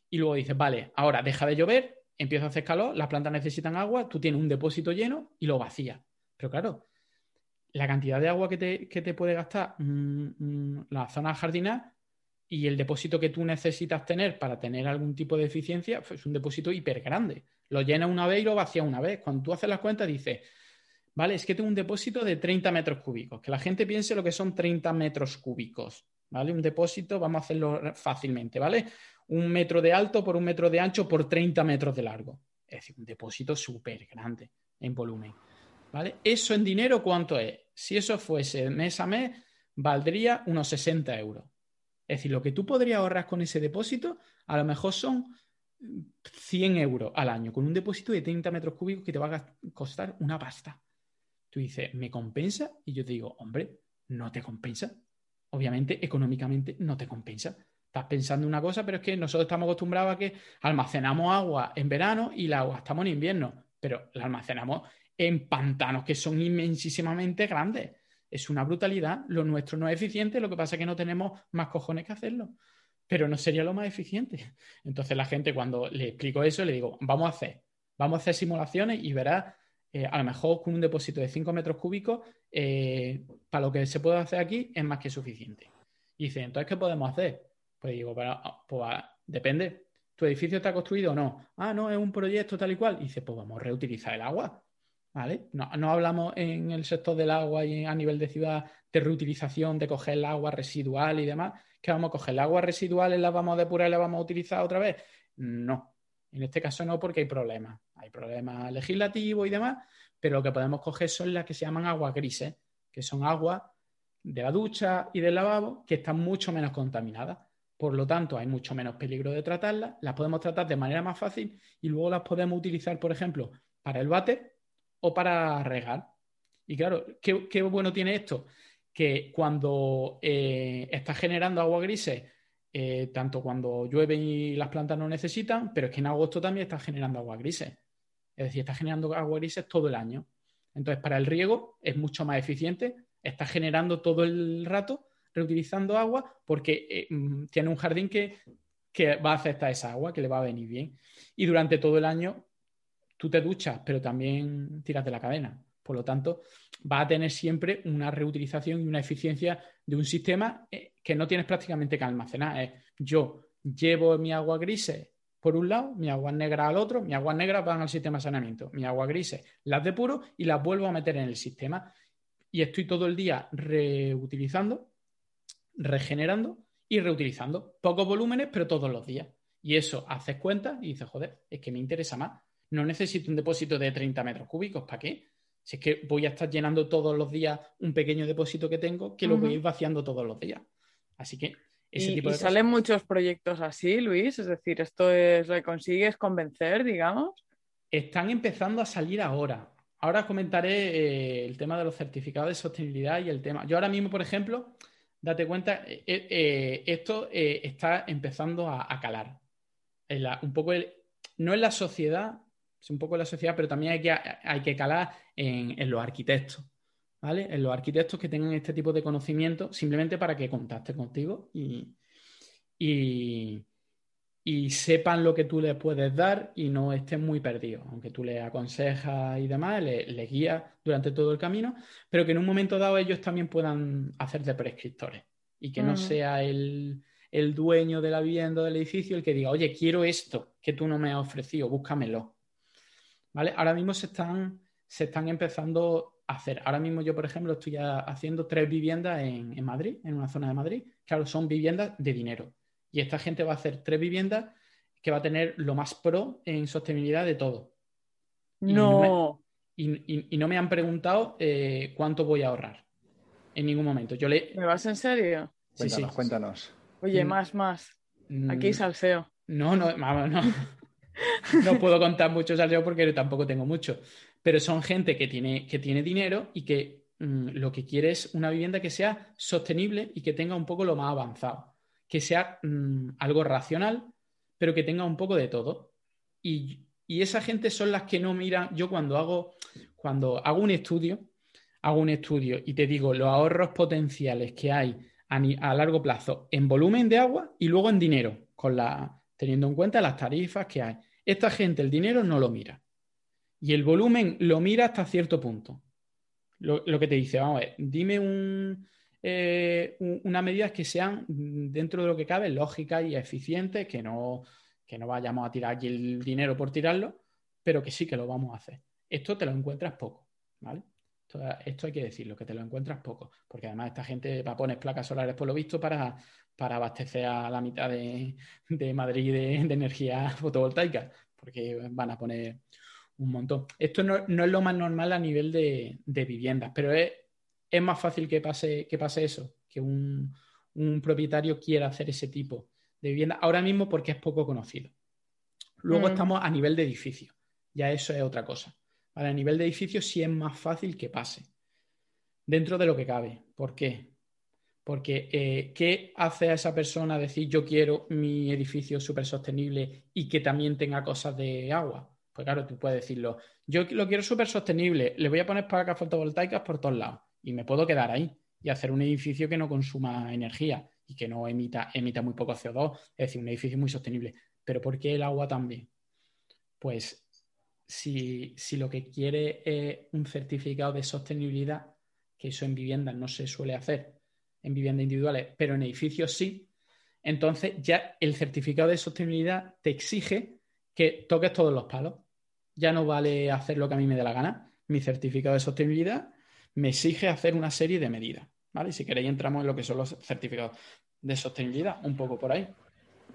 Y luego dices, vale, ahora deja de llover, empieza a hacer calor, las plantas necesitan agua, tú tienes un depósito lleno y lo vacías. Pero claro, la cantidad de agua que te, puede gastar mm, mm, la zona jardinal y el depósito que tú necesitas tener para tener algún tipo de eficiencia pues, es un depósito hiper grande. Lo llena una vez y lo vacía una vez. Cuando tú haces las cuentas, dices, vale, es que tengo un depósito de 30 metros cúbicos. Que la gente piense lo que son 30 metros cúbicos. ¿Vale? Un depósito, vamos a hacerlo fácilmente, ¿vale? Un metro de alto por un metro de ancho por 30 metros de largo. Es decir, un depósito súper grande en volumen. ¿Vale? Eso en dinero, ¿cuánto es? Si eso fuese mes a mes, valdría unos 60 euros. Es decir, lo que tú podrías ahorrar con ese depósito, a lo mejor son 100 euros al año, con un depósito de 30 metros cúbicos que te va a costar una pasta. Tú dices, ¿me compensa? Y yo te digo, hombre, no te compensa. Obviamente, económicamente no te compensa. Estás pensando una cosa, pero es que nosotros estamos acostumbrados a que almacenamos agua en verano y la gastamos en invierno, pero la almacenamos en pantanos que son inmensísimamente grandes. Es una brutalidad. Lo nuestro no es eficiente, lo que pasa es que no tenemos más cojones que hacerlo. Pero no sería lo más eficiente. Entonces la gente cuando le explico eso, le digo, vamos a hacer, vamos a hacer simulaciones y verás, eh, a lo mejor con un depósito de 5 metros cúbicos, eh, para lo que se puede hacer aquí es más que suficiente. Y dice, entonces, ¿qué podemos hacer? Pues digo, ah, pues, ah, depende. ¿Tu edificio está construido o no? Ah, no, es un proyecto tal y cual. Y dice, pues vamos a reutilizar el agua. ¿Vale? No, hablamos en el sector del agua y a nivel de ciudad de reutilización, de coger el agua residual y demás. ¿Que vamos a coger el agua residual la vamos a depurar y la vamos a utilizar otra vez? No. En este caso no, porque hay problemas. Hay problemas legislativos y demás, pero lo que podemos coger son las que se llaman aguas grises, que son aguas de la ducha y del lavabo que están mucho menos contaminadas. Por lo tanto, hay mucho menos peligro de tratarlas, las podemos tratar de manera más fácil y luego las podemos utilizar, por ejemplo, para el bate o para regar. Y claro, ¿qué, bueno tiene esto? Que cuando eh, está generando agua grises, eh, tanto cuando llueve y las plantas no necesitan, pero es que en agosto también está generando agua grises. Es decir, está generando agua grises todo el año. Entonces, para el riego es mucho más eficiente, está generando todo el rato reutilizando agua porque eh, mm, tiene un jardín que, va a aceptar esa agua, que le va a venir bien. Y durante todo el año tú te duchas, pero también tiras de la cadena. Por lo tanto, va a tener siempre una reutilización y una eficiencia de un sistema eh, que no tienes prácticamente que almacenar. yo llevo mi agua grise por un lado, mi agua negra al otro, mi agua negra van al sistema de saneamiento, mi agua grise las depuro y las vuelvo a meter en el sistema. Y estoy todo el día reutilizando regenerando y reutilizando. Pocos volúmenes, pero todos los días. Y eso haces cuenta y dices, joder, es que me interesa más. No necesito un depósito de 30 metros cúbicos. ¿Para qué? Si es que voy a estar llenando todos los días un pequeño depósito que tengo, que lo voy a ir vaciando todos los días. Así que ese tipo de y salen muchos proyectos así, Luis. Es decir, esto es, ¿le consigues convencer, digamos? Están empezando a salir ahora. Ahora comentaré eh, el tema de los certificados de sostenibilidad y el tema. Yo ahora mismo, por ejemplo, date cuenta, eh, eh, esto está empezando a, calar. un poco no en la sociedad, es un poco en la sociedad, pero también hay que, hay que calar en, los arquitectos. ¿Vale? En los arquitectos que tengan este tipo de conocimiento, simplemente para que contacten contigo y, y sepan lo que tú les puedes dar y no estén muy perdidos, aunque tú les aconsejas y demás, les, le guías durante todo el camino, pero que en un momento dado ellos también puedan hacer de prescriptores y que no mm. sea el, dueño de la vivienda del edificio el que diga, oye, quiero esto que tú no me has ofrecido, búscamelo. ¿Vale? Ahora mismo se están, se están empezando hacer. Ahora mismo yo, por ejemplo, estoy haciendo tres viviendas en Madrid, en una zona de Madrid. Claro, son viviendas de dinero y esta gente va a hacer tres viviendas que va a tener lo más pro en sostenibilidad de todo. No. Y no me, han preguntado eh, cuánto voy a ahorrar. En ningún momento. Yo le... ¿Me vas en serio? Cuéntanos, cuéntanos. Oye, mm. más, más. Mm. Aquí salseo. No, no, no. no puedo contar mucho salseo porque tampoco tengo mucho. Pero son gente que tiene, que tiene dinero y que mm, lo que quiere es una vivienda que sea sostenible y que tenga un poco lo más avanzado que sea mm, algo racional, pero que tenga un poco de todo. Y, esa gente son las que no miran. Yo cuando hago, cuando hago un estudio, hago un estudio y te digo los ahorros potenciales que hay a, largo plazo en volumen de agua y luego en dinero, con la, teniendo en cuenta las tarifas que hay. Esta gente el dinero no lo mira. Y el volumen lo mira hasta cierto punto. Lo, lo que te dice, vamos a ver, dime un, eh, unas medidas que sean dentro de lo que cabe lógicas y eficientes, que no, que no vayamos a tirar aquí el dinero por tirarlo, pero que sí que lo vamos a hacer. Esto te lo encuentras poco, ¿vale? Esto, hay que decirlo, que te lo encuentras poco, porque además esta gente va a poner placas solares, por lo visto, para, para abastecer a la mitad de, Madrid de, energía fotovoltaica, porque van a poner un montón. Esto no, es lo más normal a nivel de, de viviendas, pero es es más fácil que pase, que pase eso, que un, propietario quiera hacer ese tipo de vivienda ahora mismo porque es poco conocido. Luego mm. estamos a nivel de edificio, ya eso es otra cosa. A nivel de edificio sí es más fácil que pase, dentro de lo que cabe. ¿Por qué? Porque eh, ¿qué hace a esa persona decir yo quiero mi edificio súper sostenible y que también tenga cosas de agua? Pues claro, tú puedes decirlo, yo lo quiero súper sostenible, le voy a poner placas fotovoltaicas por todos lados y me puedo quedar ahí y hacer un edificio que no consuma energía y que no emita, emita muy poco CO2, es decir, un edificio muy sostenible. Pero ¿por qué el agua también? Pues si, si lo que quiere es un certificado de sostenibilidad, que eso en viviendas no se suele hacer, en viviendas individuales, pero en edificios sí, entonces ya el certificado de sostenibilidad te exige que toques todos los palos. Ya no vale hacer lo que a mí me dé la gana. Mi certificado de sostenibilidad me exige hacer una serie de medidas. ¿vale? Si queréis entramos en lo que son los certificados de sostenibilidad, un poco por ahí.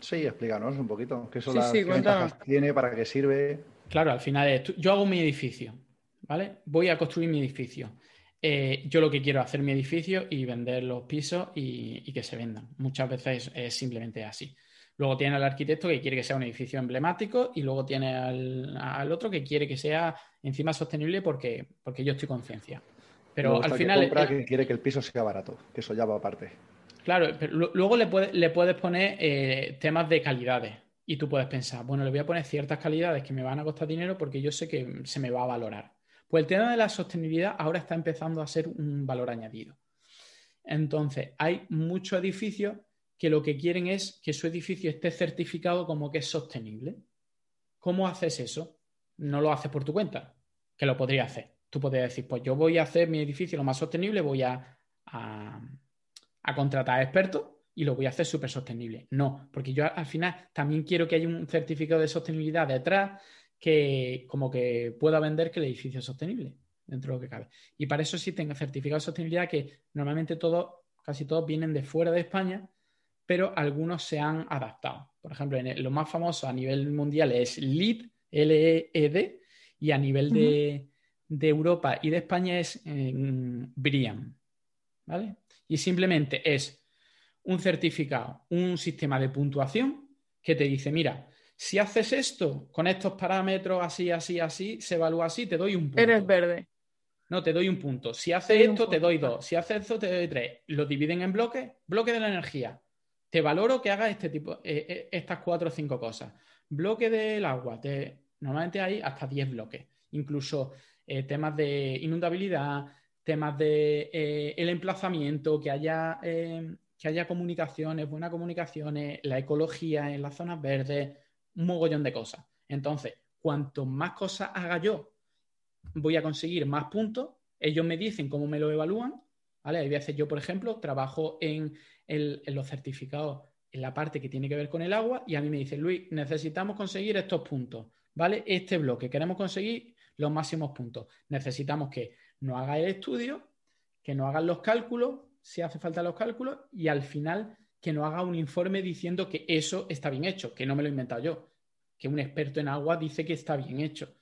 Sí, explícanos un poquito. ¿Qué son las ventajas tiene? ¿Para qué sirve? Claro, al final es, yo hago mi edificio, ¿vale? Voy a construir mi edificio. Eh, yo lo que quiero es hacer mi edificio y vender los pisos y, que se vendan. Muchas veces es, simplemente así. Luego tiene al arquitecto que quiere que sea un edificio emblemático y luego tiene al, otro que quiere que sea encima sostenible porque, porque yo estoy conciencia. Pero al final. Que quiere que el piso sea barato, que eso ya va aparte. Claro, pero luego le, le puedes poner eh, temas de calidades y tú puedes pensar, bueno, le voy a poner ciertas calidades que me van a costar dinero porque yo sé que se me va a valorar. Pues el tema de la sostenibilidad ahora está empezando a ser un valor añadido. Entonces, hay muchos edificios que lo que quieren es que su edificio esté certificado como que es sostenible. ¿Cómo haces eso? No lo haces por tu cuenta, que lo podría hacer. Tú podrías decir, pues yo voy a hacer mi edificio lo más sostenible, voy a a contratar a expertos y lo voy a hacer súper sostenible. No, porque yo al final también quiero que haya un certificado de sostenibilidad detrás que como que pueda vender que el edificio es sostenible dentro de lo que cabe. Y para eso sí tengo certificados de sostenibilidad que normalmente todos, casi todos vienen de fuera de España, pero algunos se han adaptado. Por ejemplo, en lo más famoso a nivel mundial es LEED, L-E-E-D, y a nivel de, Europa y de España es eh, BRIAM. ¿Vale? Y simplemente es un certificado, un sistema de puntuación que te dice, mira, si haces esto con estos parámetros así, así, así, se evalúa así, te doy un punto. Eres verde. No, te doy un punto. Si haces esto, te doy dos. Si haces esto, te doy tres. Lo dividen en bloques. Bloque de la energía. Te valoro que hagas este tipo, eh, eh, estas cuatro o cinco cosas. Bloque del agua. Te, normalmente hay hasta diez bloques. Incluso eh, temas de inundabilidad, temas de el emplazamiento, que haya, eh, que haya comunicaciones, buenas comunicaciones, la ecología en las zonas verdes, un mogollón de cosas. Entonces, cuanto más cosas haga yo, voy a conseguir más puntos. Ellos me dicen cómo me lo evalúan. ¿Vale? Hay veces yo, por ejemplo, trabajo en, en los certificados en la parte que tiene que ver con el agua y a mí me dicen, Luis, necesitamos conseguir estos puntos, ¿vale? Este bloque, queremos conseguir los máximos puntos. Necesitamos que no haga el estudio, que no hagan los cálculos, si hace falta los cálculos, y al final que no haga un informe diciendo que eso está bien hecho, que no me lo he inventado yo, que un experto en agua dice que está bien hecho.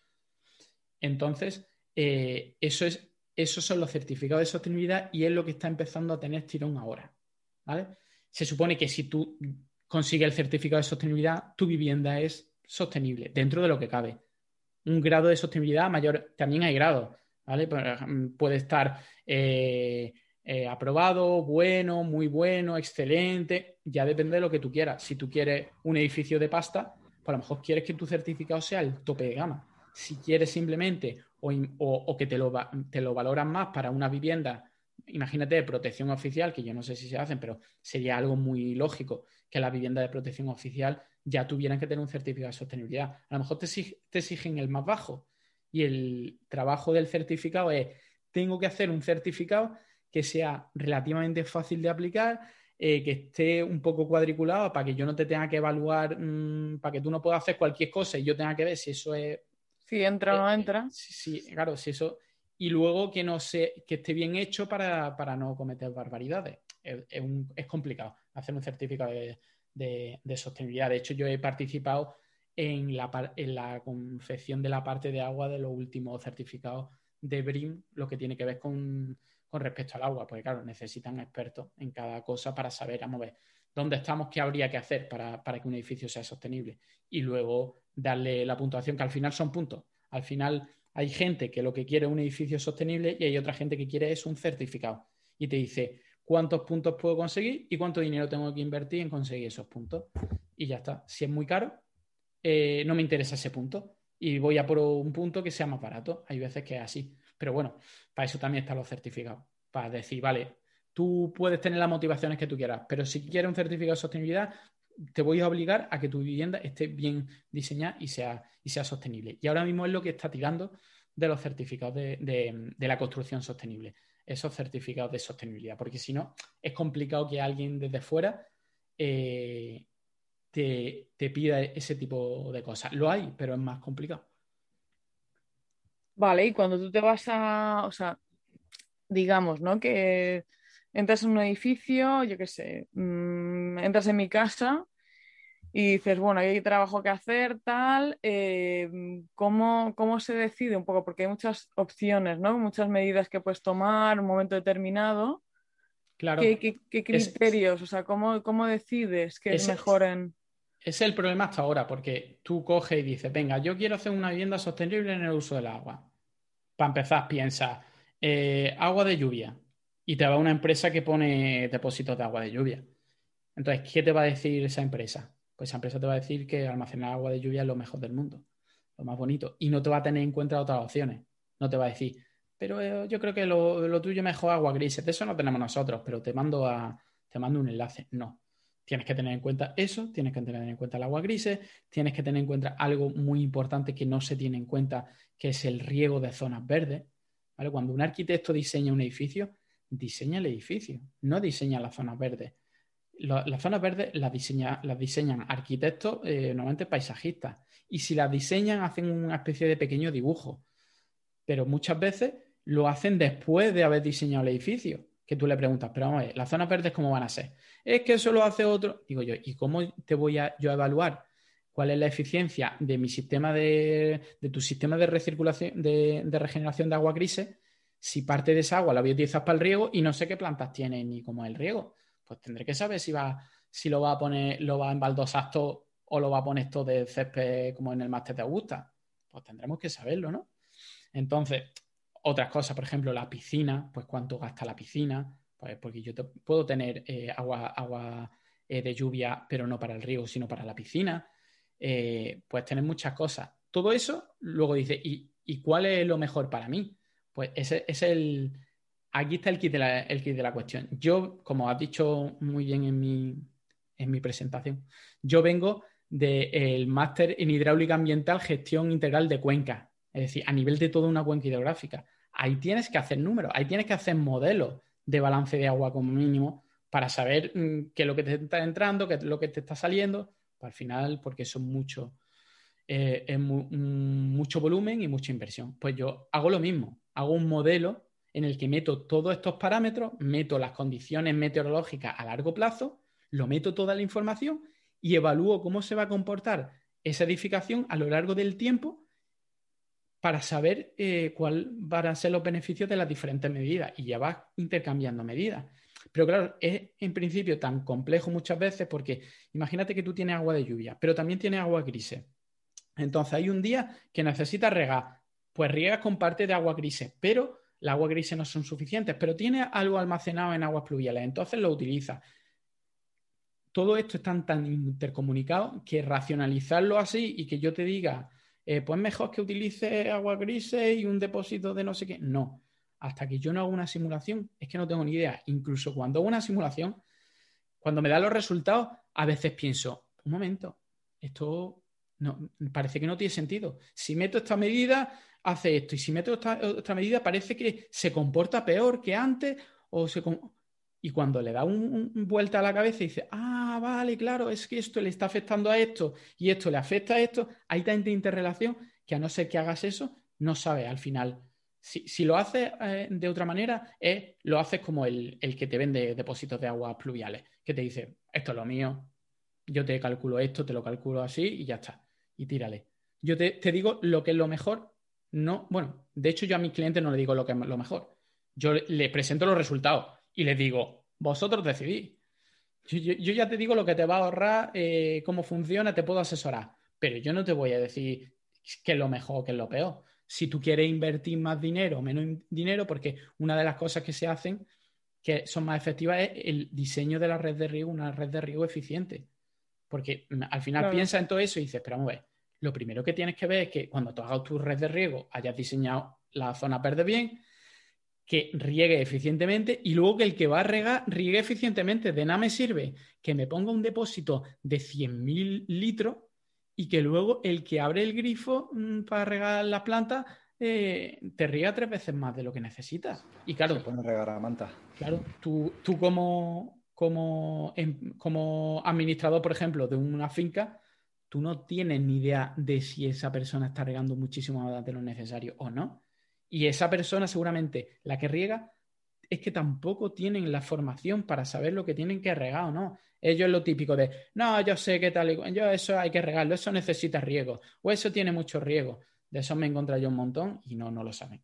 Entonces, eh, eso es, esos son los certificados de sostenibilidad y es lo que está empezando a tener tirón ahora. Se supone que si tú consigues el certificado de sostenibilidad, tu vivienda es sostenible, dentro de lo que cabe. Un grado de sostenibilidad mayor, también hay grados. Puede estar eh, eh, aprobado, bueno, muy bueno, excelente, ya depende de lo que tú quieras. Si tú quieres un edificio de pasta, pues a lo mejor quieres que tu certificado sea el tope de gama. Si quieres simplemente o, que te lo, te lo valoran más para una vivienda, imagínate de protección oficial, que yo no sé si se hacen, pero sería algo muy lógico que la vivienda de protección oficial ya tuvieran que tener un certificado de sostenibilidad. A lo mejor te, exigen el más bajo, y el trabajo del certificado es, tengo que hacer un certificado que sea relativamente fácil de aplicar, eh, que esté un poco cuadriculado para que yo no te tenga que evaluar, mm, para que tú no puedas hacer cualquier cosa y yo tenga que ver si eso es... Si entra o no eh, entra. sí, claro, si eso... Y luego que no sé, que esté bien hecho para, no cometer barbaridades. Es, complicado hacer un certificado de sostenibilidad. De hecho, yo he participado en la, en la confección de la parte de agua de los últimos certificados de BRIM, lo que tiene que ver con, respecto al agua, porque claro, necesitan expertos en cada cosa para saber, vamos a ver, dónde estamos, qué habría que hacer para, que un edificio sea sostenible y luego darle la puntuación, que al final son puntos. Al final hay gente que lo que quiere es un edificio sostenible y hay otra gente que quiere es un certificado. Y te dice cuántos puntos puedo conseguir y cuánto dinero tengo que invertir en conseguir esos puntos. Y ya está. Si es muy caro, eh, no me interesa ese punto. y voy a por un punto que sea más barato. Hay veces que es así. Pero bueno, para eso también están los certificados. Para decir, vale, tú puedes tener las motivaciones que tú quieras, pero si quieres un certificado de sostenibilidad, te voy a obligar a que tu vivienda esté bien diseñada y sea, y sea sostenible. Y ahora mismo es lo que está tirando de los certificados de, la construcción sostenible, esos certificados de sostenibilidad, porque si no, es complicado que alguien desde fuera eh, te, te, pida ese tipo de cosas. Lo hay, pero es más complicado. Vale, y cuando tú te vas a, o sea, digamos, ¿no? Que entras en un edificio, yo qué sé, mm, entras en mi casa y dices, bueno, hay trabajo que hacer, tal, eh, ¿cómo, se decide un poco? Porque hay muchas opciones, ¿no? Muchas medidas que puedes tomar en un momento determinado. Claro. ¿Qué, criterios? O sea, ¿cómo, ¿cómo, decides que es, mejor en...? Es el problema hasta ahora, porque tú coges y dices, venga, yo quiero hacer una vivienda sostenible en el uso del agua. Para empezar, piensa, eh, agua de lluvia, y te va una empresa que pone depósitos de agua de lluvia. Entonces, ¿qué te va a decir esa empresa? Pues esa empresa te va a decir que almacenar agua de lluvia es lo mejor del mundo, lo más bonito, y no te va a tener en cuenta otras opciones. No te va a decir, pero eh, yo creo que lo, tuyo mejor agua gris, eso no tenemos nosotros, pero te mando, te mando un enlace. No. Tienes que tener en cuenta eso, tienes que tener en cuenta el agua gris, tienes que tener en cuenta algo muy importante que no se tiene en cuenta, que es el riego de zonas verdes. Cuando un arquitecto diseña un edificio, diseña el edificio, no diseña las zonas verdes. Las zonas verdes las, las diseñan arquitectos, eh, normalmente paisajistas, y si las diseñan hacen una especie de pequeño dibujo, pero muchas veces lo hacen después de haber diseñado el edificio, que tú le preguntas, pero vamos a ver, las zonas verdes cómo van a ser. Es que eso lo hace otro, digo yo, ¿y cómo te voy a yo evaluar cuál es la eficiencia de mi sistema de, de tu sistema de recirculación, de, de regeneración de agua grises si parte de esa agua la utilizar para el riego y no sé qué plantas tiene ni cómo es el riego, pues tendré que saber si va, si lo va a poner, lo va a embaldosar esto o lo va a poner esto de césped como en el máster de Augusta. Pues tendremos que saberlo, ¿no? Entonces, otras cosas, por ejemplo, la piscina, pues cuánto gasta la piscina, pues porque yo puedo tener eh, agua, agua eh, de lluvia, pero no para el riego, sino para la piscina. Eh, pues tener muchas cosas. Todo eso, luego dice, ¿y, ¿y cuál es lo mejor para mí? Pues ese es el. Aquí está el kit, de la, el la cuestión. Yo, como has dicho muy bien en mi, en mi presentación, yo vengo del máster en hidráulica ambiental, gestión integral de cuencas. Es decir, a nivel de toda una cuenca hidrográfica. Ahí tienes que hacer números, ahí tienes que hacer modelos de balance de agua como mínimo para saber mm, qué es lo que te está entrando, qué es lo que te está saliendo. Al final, porque son mucho, eh, es mm, mucho volumen y mucha inversión. Pues yo hago lo mismo hago un modelo en el que meto todos estos parámetros, meto las condiciones meteorológicas a largo plazo, lo meto toda la información y evalúo cómo se va a comportar esa edificación a lo largo del tiempo para saber eh, cuáles van a ser los beneficios de las diferentes medidas. Y ya vas intercambiando medidas. Pero claro, es en principio tan complejo muchas veces porque imagínate que tú tienes agua de lluvia, pero también tienes agua gris. Entonces hay un día que necesitas regar pues riegas con parte de agua grises, pero las aguas grises no son suficientes, pero tiene algo almacenado en aguas pluviales, entonces lo utiliza. Todo esto es tan, intercomunicado que racionalizarlo así y que yo te diga, eh, pues mejor que utilice agua grises y un depósito de no sé qué. No, hasta que yo no hago una simulación, es que no tengo ni idea. Incluso cuando hago una simulación, cuando me da los resultados, a veces pienso, un momento, esto no, parece que no tiene sentido. Si meto esta medida, hace esto. Y si meto otra, medida, parece que se comporta peor que antes. O se y cuando le da un, vuelta a la cabeza y dice, ah, vale, claro, es que esto le está afectando a esto y esto le afecta a esto, hay tanta interrelación que a no ser que hagas eso, no sabes al final. Si, lo haces eh, de otra manera, es, lo haces como el, el, que te vende depósitos de aguas pluviales, que te dice, esto es lo mío, yo te calculo esto, te lo calculo así y ya está, y tírale. Yo te digo lo que es lo mejor no, bueno, de hecho yo a mis clientes no le digo lo que es lo mejor. Yo le presento los resultados y les digo, vosotros decidís. Yo, ya te digo lo que te va a ahorrar, eh, cómo funciona, te puedo asesorar, pero yo no te voy a decir qué es lo mejor o qué es lo peor. Si tú quieres invertir más dinero o menos dinero, porque una de las cosas que se hacen que son más efectivas es el diseño de la red de riego, una red de riego eficiente. Porque mm, al final piensa en todo eso y dices, pero vamos a ver, lo primero que tienes que ver es que cuando tú hagas tu red de riego hayas diseñado la zona verde bien, que riegue eficientemente y luego que el que va a regar riegue eficientemente. De nada me sirve que me ponga un depósito de 100.000 litros y que luego el que abre el grifo mm, para regar las plantas eh, te riega tres veces más de lo que necesitas. Y claro, Se pone regar a manta. Claro, tú, tú como, como, em- como administrador, por ejemplo, de una finca, tú no tienes ni idea de si esa persona está regando muchísimo más de lo necesario o no. Y esa persona, seguramente, la que riega, es que tampoco tienen la formación para saber lo que tienen que regar o no. Ellos lo típico de, no, yo sé qué tal, y yo eso hay que regarlo, eso necesita riego, o eso tiene mucho riego. De eso me he encontrado yo un montón y no, no lo saben.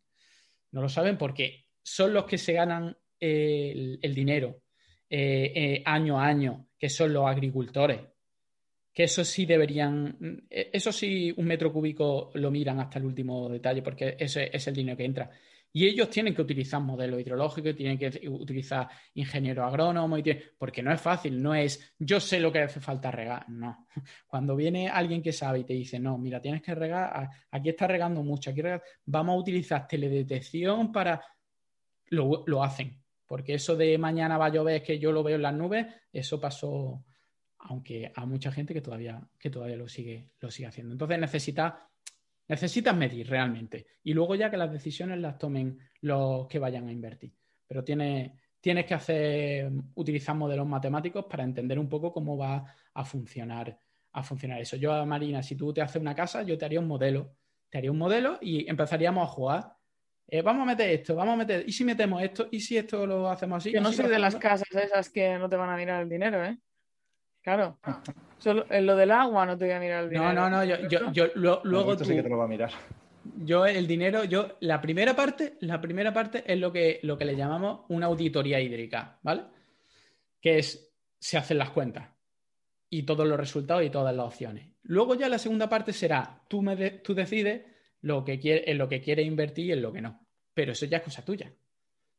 No lo saben porque son los que se ganan eh, el, el dinero eh, eh, año a año, que son los agricultores. Que eso sí deberían, eh, eso sí, un metro cúbico lo miran hasta el último detalle, porque ese es el dinero que entra. Y ellos tienen que utilizar modelos hidrológicos, tienen que utilizar ingeniero agrónomo, porque no es fácil, no es yo sé lo que hace falta regar, no. Cuando viene alguien que sabe y te dice, no, mira, tienes que regar, aquí está regando mucho, aquí rega- vamos a utilizar teledetección para... Lo, lo hacen, porque eso de mañana va a llover, que yo lo veo en las nubes, eso pasó, aunque a mucha gente que todavía, que todavía lo, sigue, lo sigue haciendo. Entonces necesitas necesitas medir realmente y luego ya que las decisiones las tomen los que vayan a invertir. Pero tienes, tienes que hacer, utilizar modelos matemáticos para entender un poco cómo va a funcionar, a funcionar eso. Yo, Marina, si tú te haces una casa, yo te haría un modelo. Te haría un modelo y empezaríamos a jugar. Eh, vamos a meter esto, vamos a meter, ¿y si metemos esto? ¿Y si esto lo hacemos así? ¿Y no si soy de las casas esas que no te van a mirar el dinero, ¿eh? Claro. Solo, en lo del agua no te voy a mirar el dinero. No, no, no, yo, yo, yo- lo- luego Esto tú, sí que te lo va a mirar. Yo el dinero, yo la primera parte, la primera parte es lo que, lo que le llamamos una auditoría hídrica, ¿vale? Que es, se hacen las cuentas y todos los resultados y todas las opciones. Luego ya la segunda parte será, tú, me de- tú decides lo que quiere, en lo que quieres invertir y en lo que no. Pero eso ya es cosa tuya.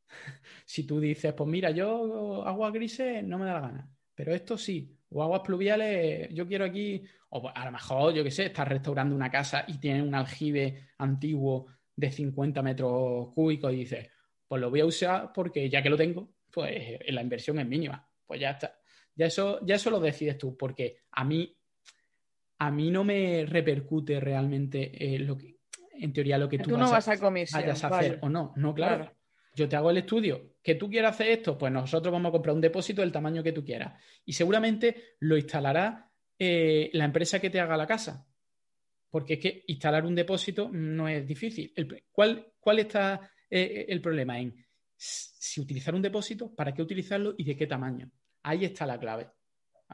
si tú dices, pues mira, yo aguas grises no me da la gana, pero esto sí, o aguas pluviales, yo quiero aquí, o pues, a lo mejor, yo qué sé, estás restaurando una casa y tienes un aljibe antiguo de 50 metros cúbicos y dices, pues lo voy a usar porque ya que lo tengo, pues eh, la inversión es mínima. Pues ya está. Ya eso, ya eso lo decides tú, porque a mí, a mí no me repercute realmente eh, lo que, en teoría lo que tú, Tú no vas a comisión. vayas a vale. hacer o no. No, claro. Claro. Yo te hago el estudio. Que tú quieras hacer esto, pues nosotros vamos a comprar un depósito del tamaño que tú quieras. Y seguramente lo instalará eh, la empresa que te haga la casa. Porque es que instalar un depósito no es difícil. El- ¿cuál, ¿Cuál está eh, el problema? En si utilizar un depósito, para qué utilizarlo y de qué tamaño. Ahí está la clave.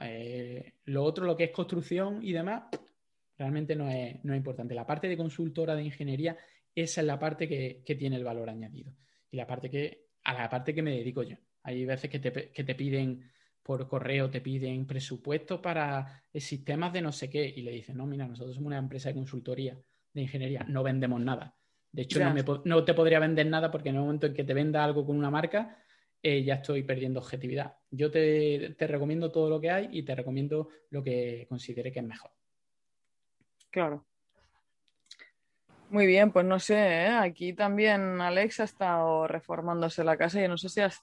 Eh, lo otro, lo que es construcción y demás, realmente no es, no es importante. La parte de consultora de ingeniería, esa es la parte que tiene el valor añadido. Y la parte que, a la parte que me dedico yo. Hay veces que te, que te piden por correo, te piden presupuesto para sistemas de no sé qué, y le dicen, no, mira, nosotros somos una empresa de consultoría de ingeniería, no vendemos nada. De hecho, no, me no te podría vender nada porque en el momento en que te venda algo con una marca, eh, ya estoy perdiendo objetividad. Yo te, te recomiendo todo lo que hay y te recomiendo lo que considere que es mejor. Claro. Muy bien, pues no sé, ¿eh? aquí también Alex ha estado reformándose la casa. Yo no sé si has,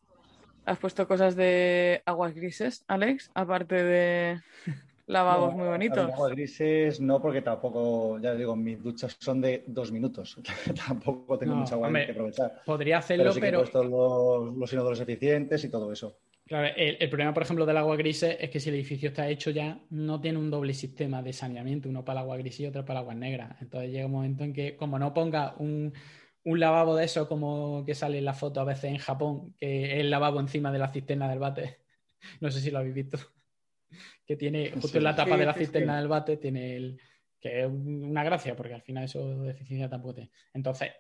has puesto cosas de aguas grises, Alex, aparte de lavabos No, muy ver, bonitos. agua grises no, porque tampoco, ya digo, mis duchas son de dos minutos. tampoco tengo No, mucha agua hombre, que aprovechar. Podría hacerlo, Pero sí que pero, he puesto los, los inodoros eficientes y todo eso. Claro, el, el problema, por ejemplo, del agua gris es que si el edificio está hecho ya, no tiene un doble sistema de saneamiento, uno para el agua gris y otro para el agua negra. Entonces llega un momento en que, como no ponga un, un lavabo de eso, como que sale en la foto a veces en Japón, que es el lavabo encima de la cisterna del bate, no sé si lo habéis visto, que tiene justo Sí, en la tapa sí, de la cisterna sí. del bate, tiene el. que es una gracia, porque al final eso de eficiencia tampoco tiene. Entonces,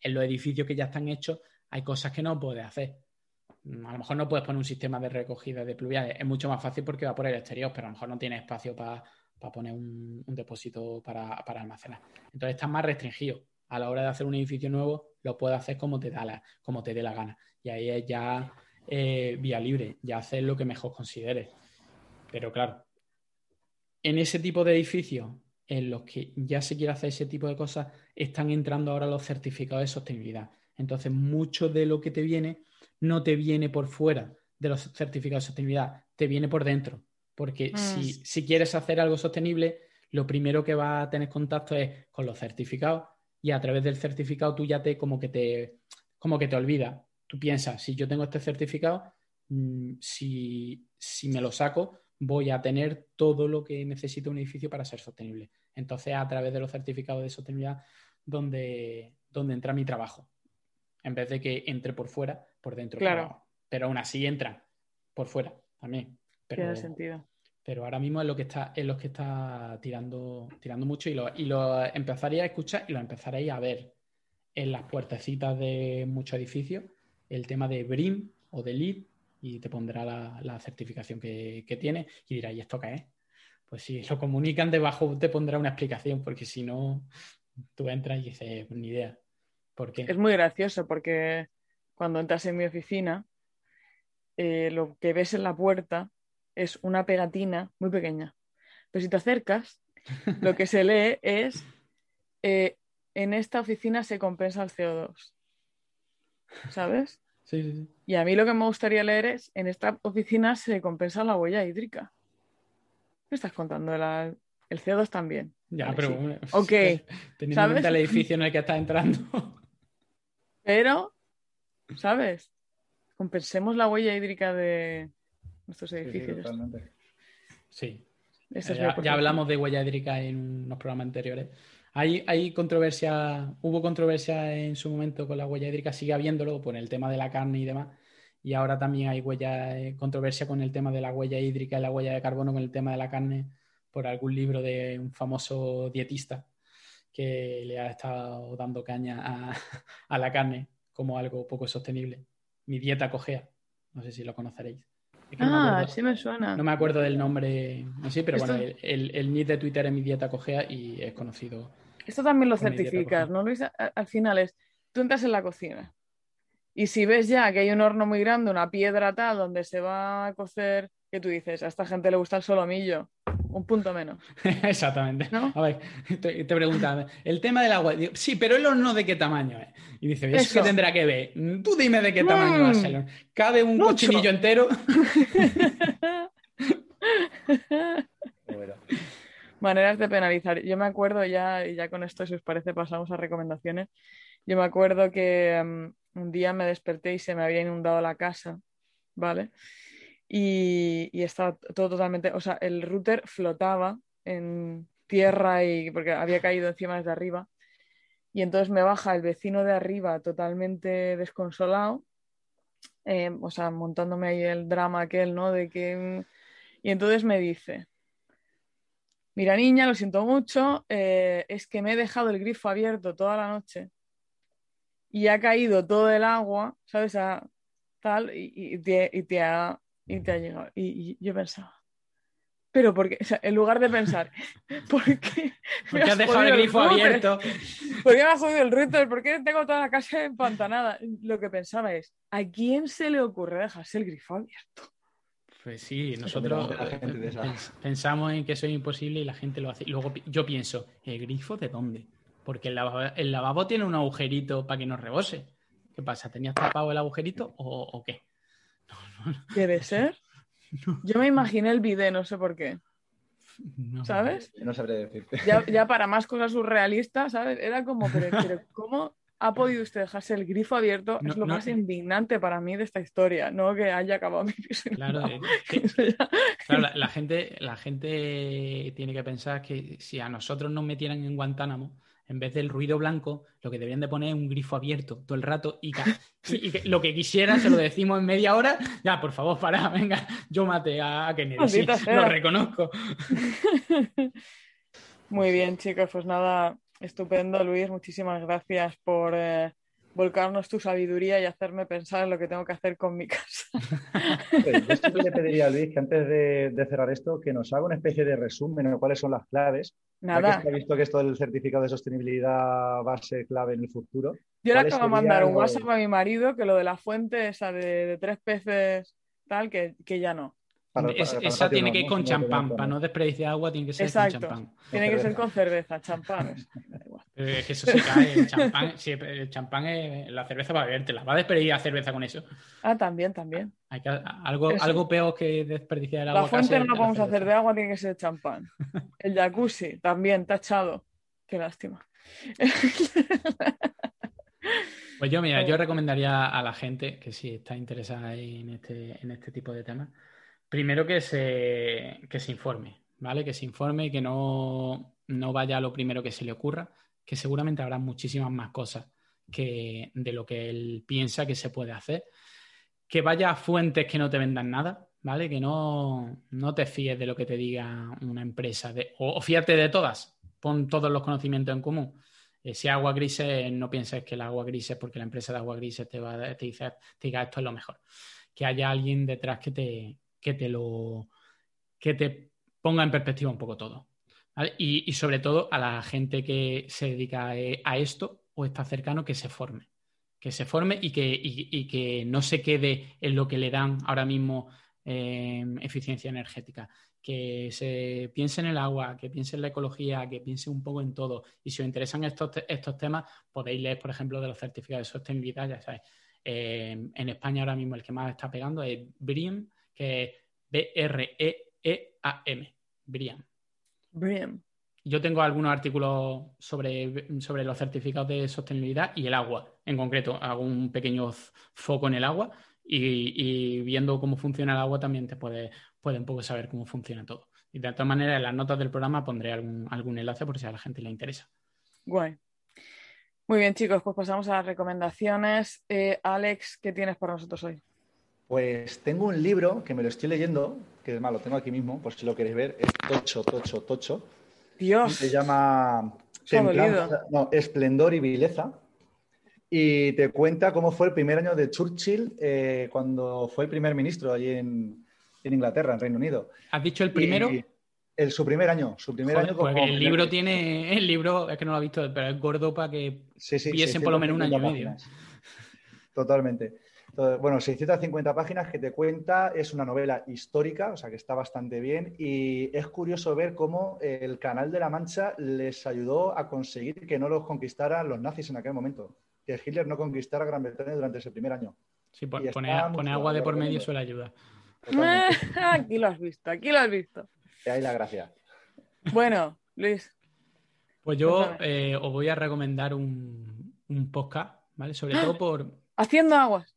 en los edificios que ya están hechos, hay cosas que no puedes hacer. A lo mejor no puedes poner un sistema de recogida de pluviales. Es mucho más fácil porque va por el exterior, pero a lo mejor no tienes espacio para poner un, depósito para, para almacenar. Entonces estás más restringido. A la hora de hacer un edificio nuevo, lo puedes hacer como te, da la, como te dé la gana. Y ahí es ya eh, vía libre, ya haces lo que mejor consideres. Pero claro, en ese tipo de edificios, en los que ya se quiere hacer ese tipo de cosas, están entrando ahora los certificados de sostenibilidad. Entonces, mucho de lo que te viene no te viene por fuera de los certificados de sostenibilidad, te viene por dentro. Porque si, Mm. si quieres hacer algo sostenible, lo primero que vas a tener contacto es con los certificados y a través del certificado tú ya te como que te, como que te olvidas. Tú piensas, si yo tengo este certificado, mm, si, si me lo saco, voy a tener todo lo que necesita un edificio para ser sostenible. Entonces, a través de los certificados de sostenibilidad, donde, donde entra mi trabajo. En vez de que entre por fuera, por dentro. Claro. Pero, pero aún así entra por fuera también. Pero, Tiene sentido. pero ahora mismo es lo que está, es lo que está tirando, tirando mucho y lo, y lo empezaréis a escuchar y lo empezaréis a ver en las puertecitas de muchos edificios, el tema de BRIM o de LEED, y te pondrá la, la certificación que, que tiene y dirá, ¿y esto qué es? Pues si lo comunican debajo te pondrá una explicación, porque si no, tú entras y dices, ni idea. ¿Por qué? Es muy gracioso porque cuando entras en mi oficina, eh, lo que ves en la puerta es una pegatina muy pequeña. Pero si te acercas, lo que se lee es, eh, en esta oficina se compensa el CO2. ¿Sabes? Sí, sí, sí. Y a mí lo que me gustaría leer es, en esta oficina se compensa la huella hídrica. ¿Qué estás contando? La- el CO2 también. Ya, Vale, pero sí. bueno, Ok, teniendo en cuenta el edificio en el que estás entrando. Pero, ¿sabes? Compensemos la huella hídrica de nuestros Sí, sí, edificios. totalmente. Sí, ya, aportación. ya hablamos de huella hídrica en unos programas anteriores. Hay, hay controversia, hubo controversia en su momento con la huella hídrica, sigue habiéndolo por el tema de la carne y demás. Y ahora también hay huella, eh, controversia con el tema de la huella hídrica y la huella de carbono con el tema de la carne por algún libro de un famoso dietista que le ha estado dando caña a, a la carne como algo poco sostenible. Mi dieta cogea. No sé si lo conoceréis. Es que no me Ah, sí me suena. No me acuerdo del nombre, no sé, pero Esto- bueno, el, el, el nick de Twitter es mi dieta cogea y es conocido. Esto también lo certificas. ¿no, Luis? Al final es, tú entras en la cocina y si ves ya que hay un horno muy grande, una piedra tal, donde se va a cocer, que tú dices, a esta gente le gusta el solomillo, un punto menos. Exactamente. ¿No? A ver, te, te preguntan, el tema del agua. Digo, sí, pero el horno de qué tamaño es. Y dice, ¿eso, Eso. qué tendrá que ver? Tú dime de qué tamaño va a ser. horno. ¿Cabe un Mucho. cochinillo entero? Bueno. Maneras de penalizar. Yo me acuerdo ya, y ya con esto, si os parece, pasamos a recomendaciones. Yo me acuerdo que mm, un día me desperté y se me había inundado la casa, ¿vale? Y, y estaba todo totalmente, o sea, el router flotaba en tierra y porque había caído encima desde arriba. Y entonces me baja el vecino de arriba totalmente desconsolado, eh, o sea, montándome ahí el drama aquel, ¿no? De que... Y entonces me dice, mira niña, lo siento mucho, eh, es que me he dejado el grifo abierto toda la noche y ha caído todo el agua, ¿sabes? Tal, y, y te ha, y te ha llegado. Y, y yo pensaba, pero porque, o sea, en lugar de pensar, ¿por qué? me Porque has dejado el grifo abierto. ¿Por qué me ha jodido el router? ¿Por qué tengo toda la casa empantanada? Lo que pensaba es, ¿a quién se le ocurre dejarse el grifo abierto? Pues sí, nosotros pensamos en que eso es imposible y la gente lo hace. Y luego yo pienso, ¿el grifo de dónde? Porque el lavabo, el lavabo tiene un agujerito para que no rebose. ¿Qué pasa? ¿Tenías tapado el agujerito o, o qué? Debe ser. Yo me imaginé el bidet, no sé por qué. No. ¿Sabes? No sabré decirte. Ya, ya para más cosas surrealistas, ¿sabes? Era como, pero, pero ¿cómo ha podido usted dejarse el grifo abierto? No, es lo no. más indignante para mí de esta historia, no que haya acabado mi piso. Claro, eh, que- Eso ya- claro, la, la gente, la gente tiene que pensar que si a nosotros nos metieran en Guantánamo, en vez del ruido blanco, lo que deberían de poner es un grifo abierto todo el rato y, lo que quisiera se lo decimos en media hora. Ya, por favor, para, venga, yo maté a, Kennedy, sí, lo reconozco. Muy bien, chicos, pues nada, estupendo, Luis. Muchísimas gracias por eh, volcarnos tu sabiduría y hacerme pensar en lo que tengo que hacer con mi casa. Pues Yo siempre le pediría a Luis que antes de, de cerrar esto, que nos haga una especie de resumen de cuáles son las claves. Que Nada, se ha visto que esto del certificado de sostenibilidad va a ser clave en el futuro. yo le ¿cuáles acabo de mandar un WhatsApp a mi marido que lo de la fuente esa de, de tres peces tal, que, que ya no. Esa tiene que ir con champán. Para no desperdiciar agua, tiene que ser con champán. Tiene que ser con cerveza, champán. es que eso se cae. El champán, el champán es la cerveza para bebértela. Va a desperdiciar cerveza con eso. Ah, también, también. Hay algo, algo peor que desperdiciar el agua. La fuente no podemos hacer de agua, tiene que ser champán. El jacuzzi también, tachado. Qué lástima. Pues yo, mira, yo recomendaría a la gente que si está interesada en este, en este tipo de temas, primero que se, que se informe, ¿vale? Que se informe y que no, no vaya a lo primero que se le ocurra, que seguramente habrá muchísimas más cosas que de lo que él piensa que se puede hacer. Que vaya a fuentes que no te vendan nada, ¿vale? Que no, no te fíes de lo que te diga una empresa, o, o de todas, pon todos los conocimientos en común eh, si agua grises, no pienses que el agua gris es porque la empresa de agua grises te, va, te, dice, te diga esto es lo mejor. Que haya alguien detrás que te, que te lo que te ponga en perspectiva un poco todo. Y, sobre todo a la gente que se dedica eh, a esto o está cercano que se forme. Que se forme y que, y, que no se quede en lo que le dan ahora mismo eh, eficiencia energética, que se piense en el agua, que piense en la ecología, que piense un poco en todo. Y si os interesan estos, estos temas, podéis leer, por ejemplo, de los certificados de sostenibilidad, ya sabéis. Eh, en España ahora mismo el que más está pegando es BREEAM, es B-R-E-E-A-M. BREEAM. Yo tengo algunos artículos sobre, sobre los certificados de sostenibilidad y el agua. En concreto, hago un pequeño foco en el agua y, viendo cómo funciona el agua también te puede, puede un poco saber cómo funciona todo. Y de todas maneras, en las notas del programa pondré algún, algún enlace por si a la gente le interesa. Guay. Muy bien, chicos, pues pasamos a las recomendaciones. Eh, Alex, ¿qué tienes para nosotros hoy? Pues tengo un libro que me lo estoy leyendo, que es más, lo tengo aquí mismo, por si lo queréis ver, es Tocho, Tocho, Tocho. Dios. Se llama Esplendor y Vileza y te cuenta cómo fue el primer año de Churchill eh, cuando fue el primer ministro allí en, Inglaterra, en Reino Unido. ¿Has dicho el primero? el, su primer año, su primer año pues el libro tiene, el libro, es que no lo he visto, pero es gordo para que sí, por lo menos un año y medio. Totalmente. Bueno, 650 páginas que te cuenta, es una novela histórica, o sea que está bastante bien y es curioso ver cómo el Canal de la Mancha les ayudó a conseguir que no los conquistaran los nazis en aquel momento que Hitler no conquistara Gran Bretaña durante ese primer año. Sí, pone, agua de por medio suele ayudar. aquí lo has visto, aquí lo has visto. De ahí la gracia. Bueno, Luis. Pues yo eh, os voy a recomendar un, podcast, ¿vale? Sobre todo por. Haciendo aguas.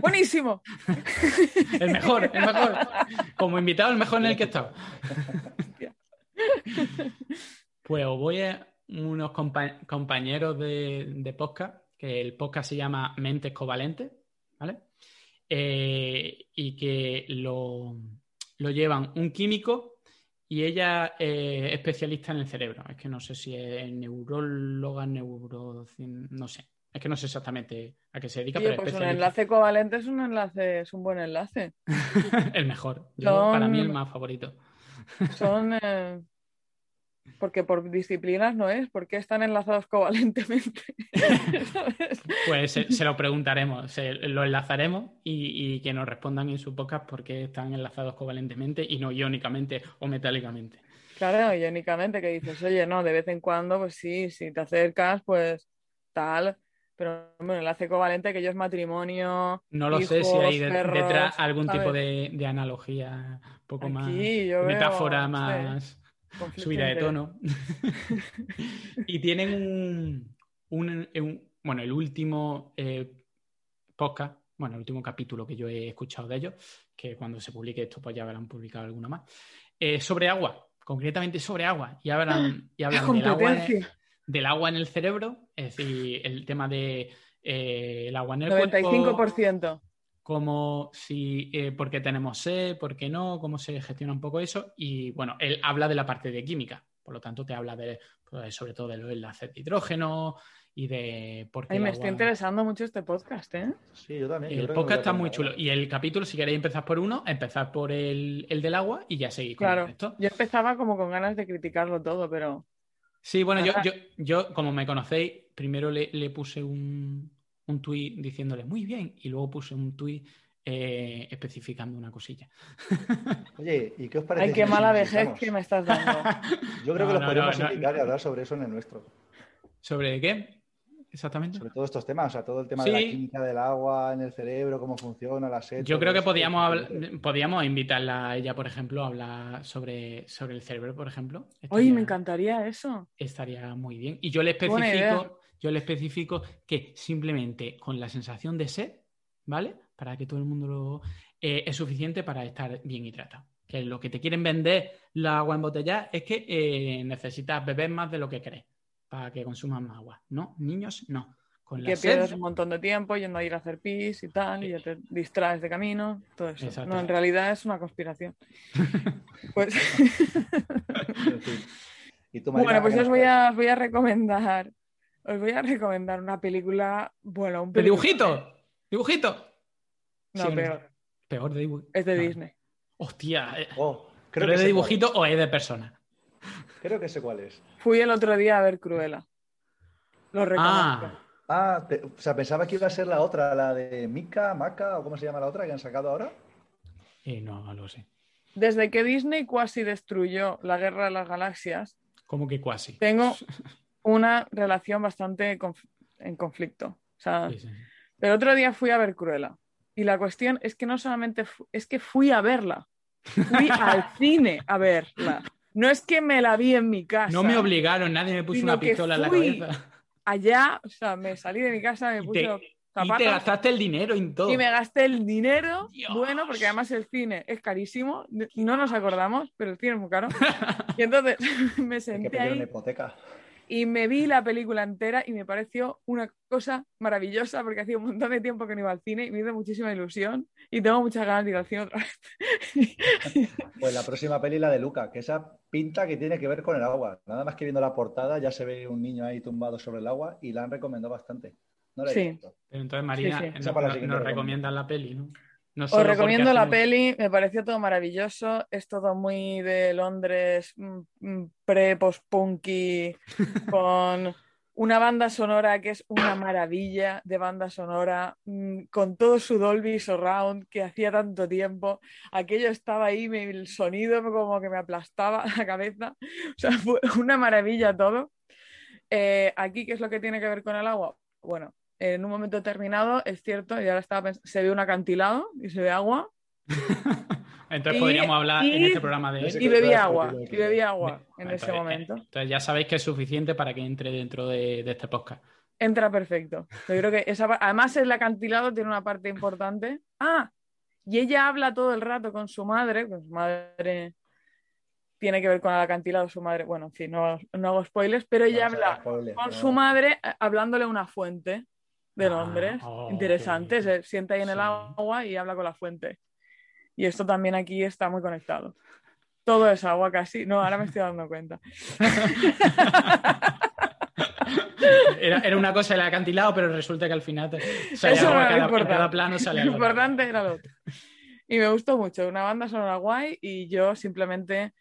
Buenísimo. el mejor, el mejor. Como invitado, el mejor en el que he estado. pues os voy a, unos compañeros de, podcast, que el podcast se llama Mentes Covalentes, ¿vale? Eh, y que lo, llevan un químico y ella es especialista en el cerebro. Es que no sé si es neuróloga, neuro... no sé. Es que no sé exactamente a qué se dedica. pero pues un enlace covalente es un enlace, es un buen enlace. el mejor. Para mí el más favorito. Son eh, porque por disciplinas no es, ¿por qué están enlazados covalentemente? pues se, lo preguntaremos, se, lo enlazaremos y, que nos respondan en su podcast por qué están enlazados covalentemente y no iónicamente o metálicamente. Claro, iónicamente, que dices, oye, no, de vez en cuando, pues sí, si te acercas, pues tal, pero bueno, enlace covalente que yo es matrimonio. No lo sé si hay detrás algún tipo de, analogía, un poco más, metáfora más subida de tono. y tienen un, bueno, el último eh, podcast, bueno, el último capítulo que yo he escuchado de ellos, que cuando se publique esto, pues ya habrán publicado alguno más, eh, sobre agua, concretamente sobre agua. Y hablan, y hablan del, agua, del agua en el cerebro, es decir, el tema de eh, el agua en el 95% cómo si, eh, por qué tenemos sed, por qué no, cómo se gestiona un poco eso. Y bueno, él habla de la parte de química, por lo tanto te habla de, pues, sobre todo de los enlaces de hidrógeno y de por qué... Ay, me está interesando mucho este podcast, ¿eh? Sí, yo también. El podcast está muy chulo. Y el capítulo, si queréis empezar por uno, empezar por el, del agua y ya seguir con claro. Yo empezaba como con ganas de criticarlo todo, pero... Sí, bueno, yo, yo, yo, como me conocéis, primero le puse un, un tuit diciéndole muy bien y luego puse un tuit eh, especificando una cosilla. Oye, ¿y qué os parece? Ay, qué mala vejez que me estás dando. Yo creo que los no, podemos no, invitar hablar sobre eso en el nuestro. ¿Sobre qué? Exactamente. Sobre todos estos temas, o sea, todo el tema de la química del agua en el cerebro, cómo funciona, la sed. Yo todo creo que podíamos, podíamos invitarla a ella, por ejemplo, a hablar sobre, sobre el cerebro, por ejemplo. Oye, Estaría- me encantaría eso. estaría muy bien. Y yo le especifico, yo le especifico que simplemente con la sensación de sed, ¿vale? Para que todo el mundo lo eh, es suficiente para estar bien hidratado. Que lo que te quieren vender la agua embotellada es que eh, necesitas beber más de lo que crees para que consumas más agua. No, niños, no. Con que sed, pierdes un montón de tiempo yendo a ir a hacer pis y tal, y ya te distraes de camino, todo eso. Exacto. No, en realidad es una conspiración. Pues, En fin. ¿Y tú, Marina, bueno, pues yo os voy a, os voy a recomendar, os voy a recomendar una película, bueno, un ¿De película- dibujito? ¿Dibujito? No, Sí, ¿o peor, Peor de dibujito. es de Disney. Hostia, eh, Oh, creo ¿pero que es de dibujito o es de persona? Creo que sé cuál es. Fui el otro día a ver Cruella. Lo reconozco. Ah, Ah, o sea, pensaba que iba a ser la otra, la de Mika, Maka, o cómo se llama la otra que han sacado ahora. eh, no, no lo sé. Desde que Disney casi destruyó la Guerra de las Galaxias, ¿Cómo que cuasi? tengo una relación bastante conf- en conflicto. O sea, Sí, sí. el otro día fui a ver Cruella. Y la cuestión es que no solamente es que fui a verla. Fui al cine a verla. No es que me la vi en mi casa. No me obligaron, nadie me puso una pistola en la cabeza. Allá, o sea, me salí de mi casa, me Y puse te, los y te zapatos gastaste el dinero en todo. y me gasté el dinero. Dios. Bueno, porque además el cine es carísimo. No nos acordamos, pero el cine es muy caro. Y entonces me Hay que senté pedir una ahí hipoteca. Y me vi la película entera y me pareció una cosa maravillosa porque hacía un montón de tiempo que no iba al cine y me hizo muchísima ilusión y tengo muchas ganas de ir al cine otra vez. Pues la próxima peli, la de Luca, que esa pinta que tiene que ver con el agua. Nada más que viendo la portada ya se ve un niño ahí tumbado sobre el agua y la han recomendado bastante. No la he Sí. visto. Pero entonces, Sí, sí. siguiente nos recomiendas la peli, ¿no? No Os recomiendo la peli, me pareció todo maravilloso, es todo muy de Londres, mm, mm, pre-post-punky, con una banda sonora que es una maravilla de banda sonora, mm, con todo su Dolby Surround que hacía tanto tiempo, aquello estaba ahí, el sonido como que me aplastaba la cabeza, o sea, fue una maravilla todo. Eh, aquí, ¿qué es lo que tiene que ver con el agua? Bueno, en un momento determinado, es cierto, y ahora estaba pens- se ve un acantilado y se ve agua Entonces Y- podríamos hablar en este programa de y bebí agua, y bebí agua en Entonces, ese momento. eh, Entonces ya sabéis que es suficiente para que entre dentro de, de este podcast. Entra perfecto. Yo creo que esa, además el acantilado tiene una parte importante. Ah, y ella habla todo el rato con su madre, con su madre tiene que ver con el acantilado, su madre, bueno, en fin, no, no hago spoilers, pero ella No, habla spoiler, con no. su madre eh, hablándole a una fuente de Ah, Londres. oh, Interesante, se sienta ahí en el agua y habla con la fuente. Y esto también aquí está muy conectado. Todo es agua casi. No, ahora me estoy dando cuenta. Era, era una cosa el acantilado, pero resulta que al final sale Eso agua no cada, cada plano sale Lo importante era lo otro. Y me gustó mucho. Una banda sonora guay y yo simplemente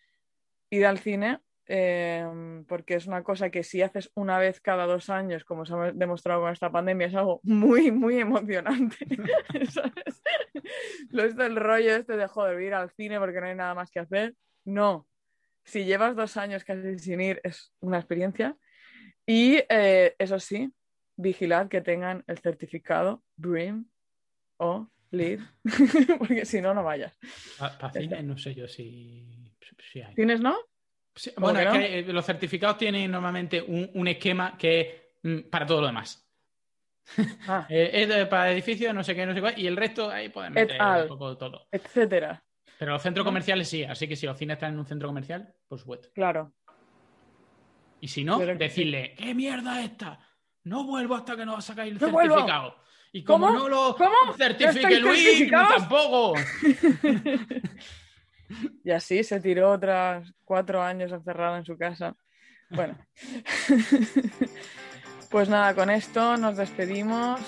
ir al cine eh, porque es una cosa que si haces una vez cada dos años, como se ha demostrado con esta pandemia, es algo muy, muy emocionante. ¿Sabes? Lo es del rollo este de joder, ir al cine porque no hay nada más que hacer. No. Si llevas dos años casi sin ir, es una experiencia. Y eh, eso sí, vigilad que tengan el certificado BREEAM o LEED, porque si no, no vayas. Pa- pa' no sé yo si, si hay. ¿Tienes, no? Sí, ¿Cómo bueno, es no? que eh, los certificados tienen normalmente un, un esquema que es mm, para todo lo demás. Ah, Eh, es de- para edificios, no sé qué, no sé cuál, y el resto ahí pueden Et meter un poco de todo. etcétera. Pero los centros comerciales sí, así que si los cines están en un centro comercial, por supuesto. Claro. Y si no, decirle, ¿qué mierda es esta? No vuelvo hasta que no sacáis el ¡No vuelvo! certificado. Y como ¿Cómo? no lo ¿Cómo? ¿No certifique Luis, tampoco. Y así se tiró otras cuatro años encerrada en su casa. Bueno. pues nada, con esto nos despedimos.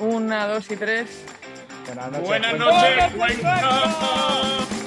Una, dos y tres. Buenas noches. Buenas cuéntanos. noches.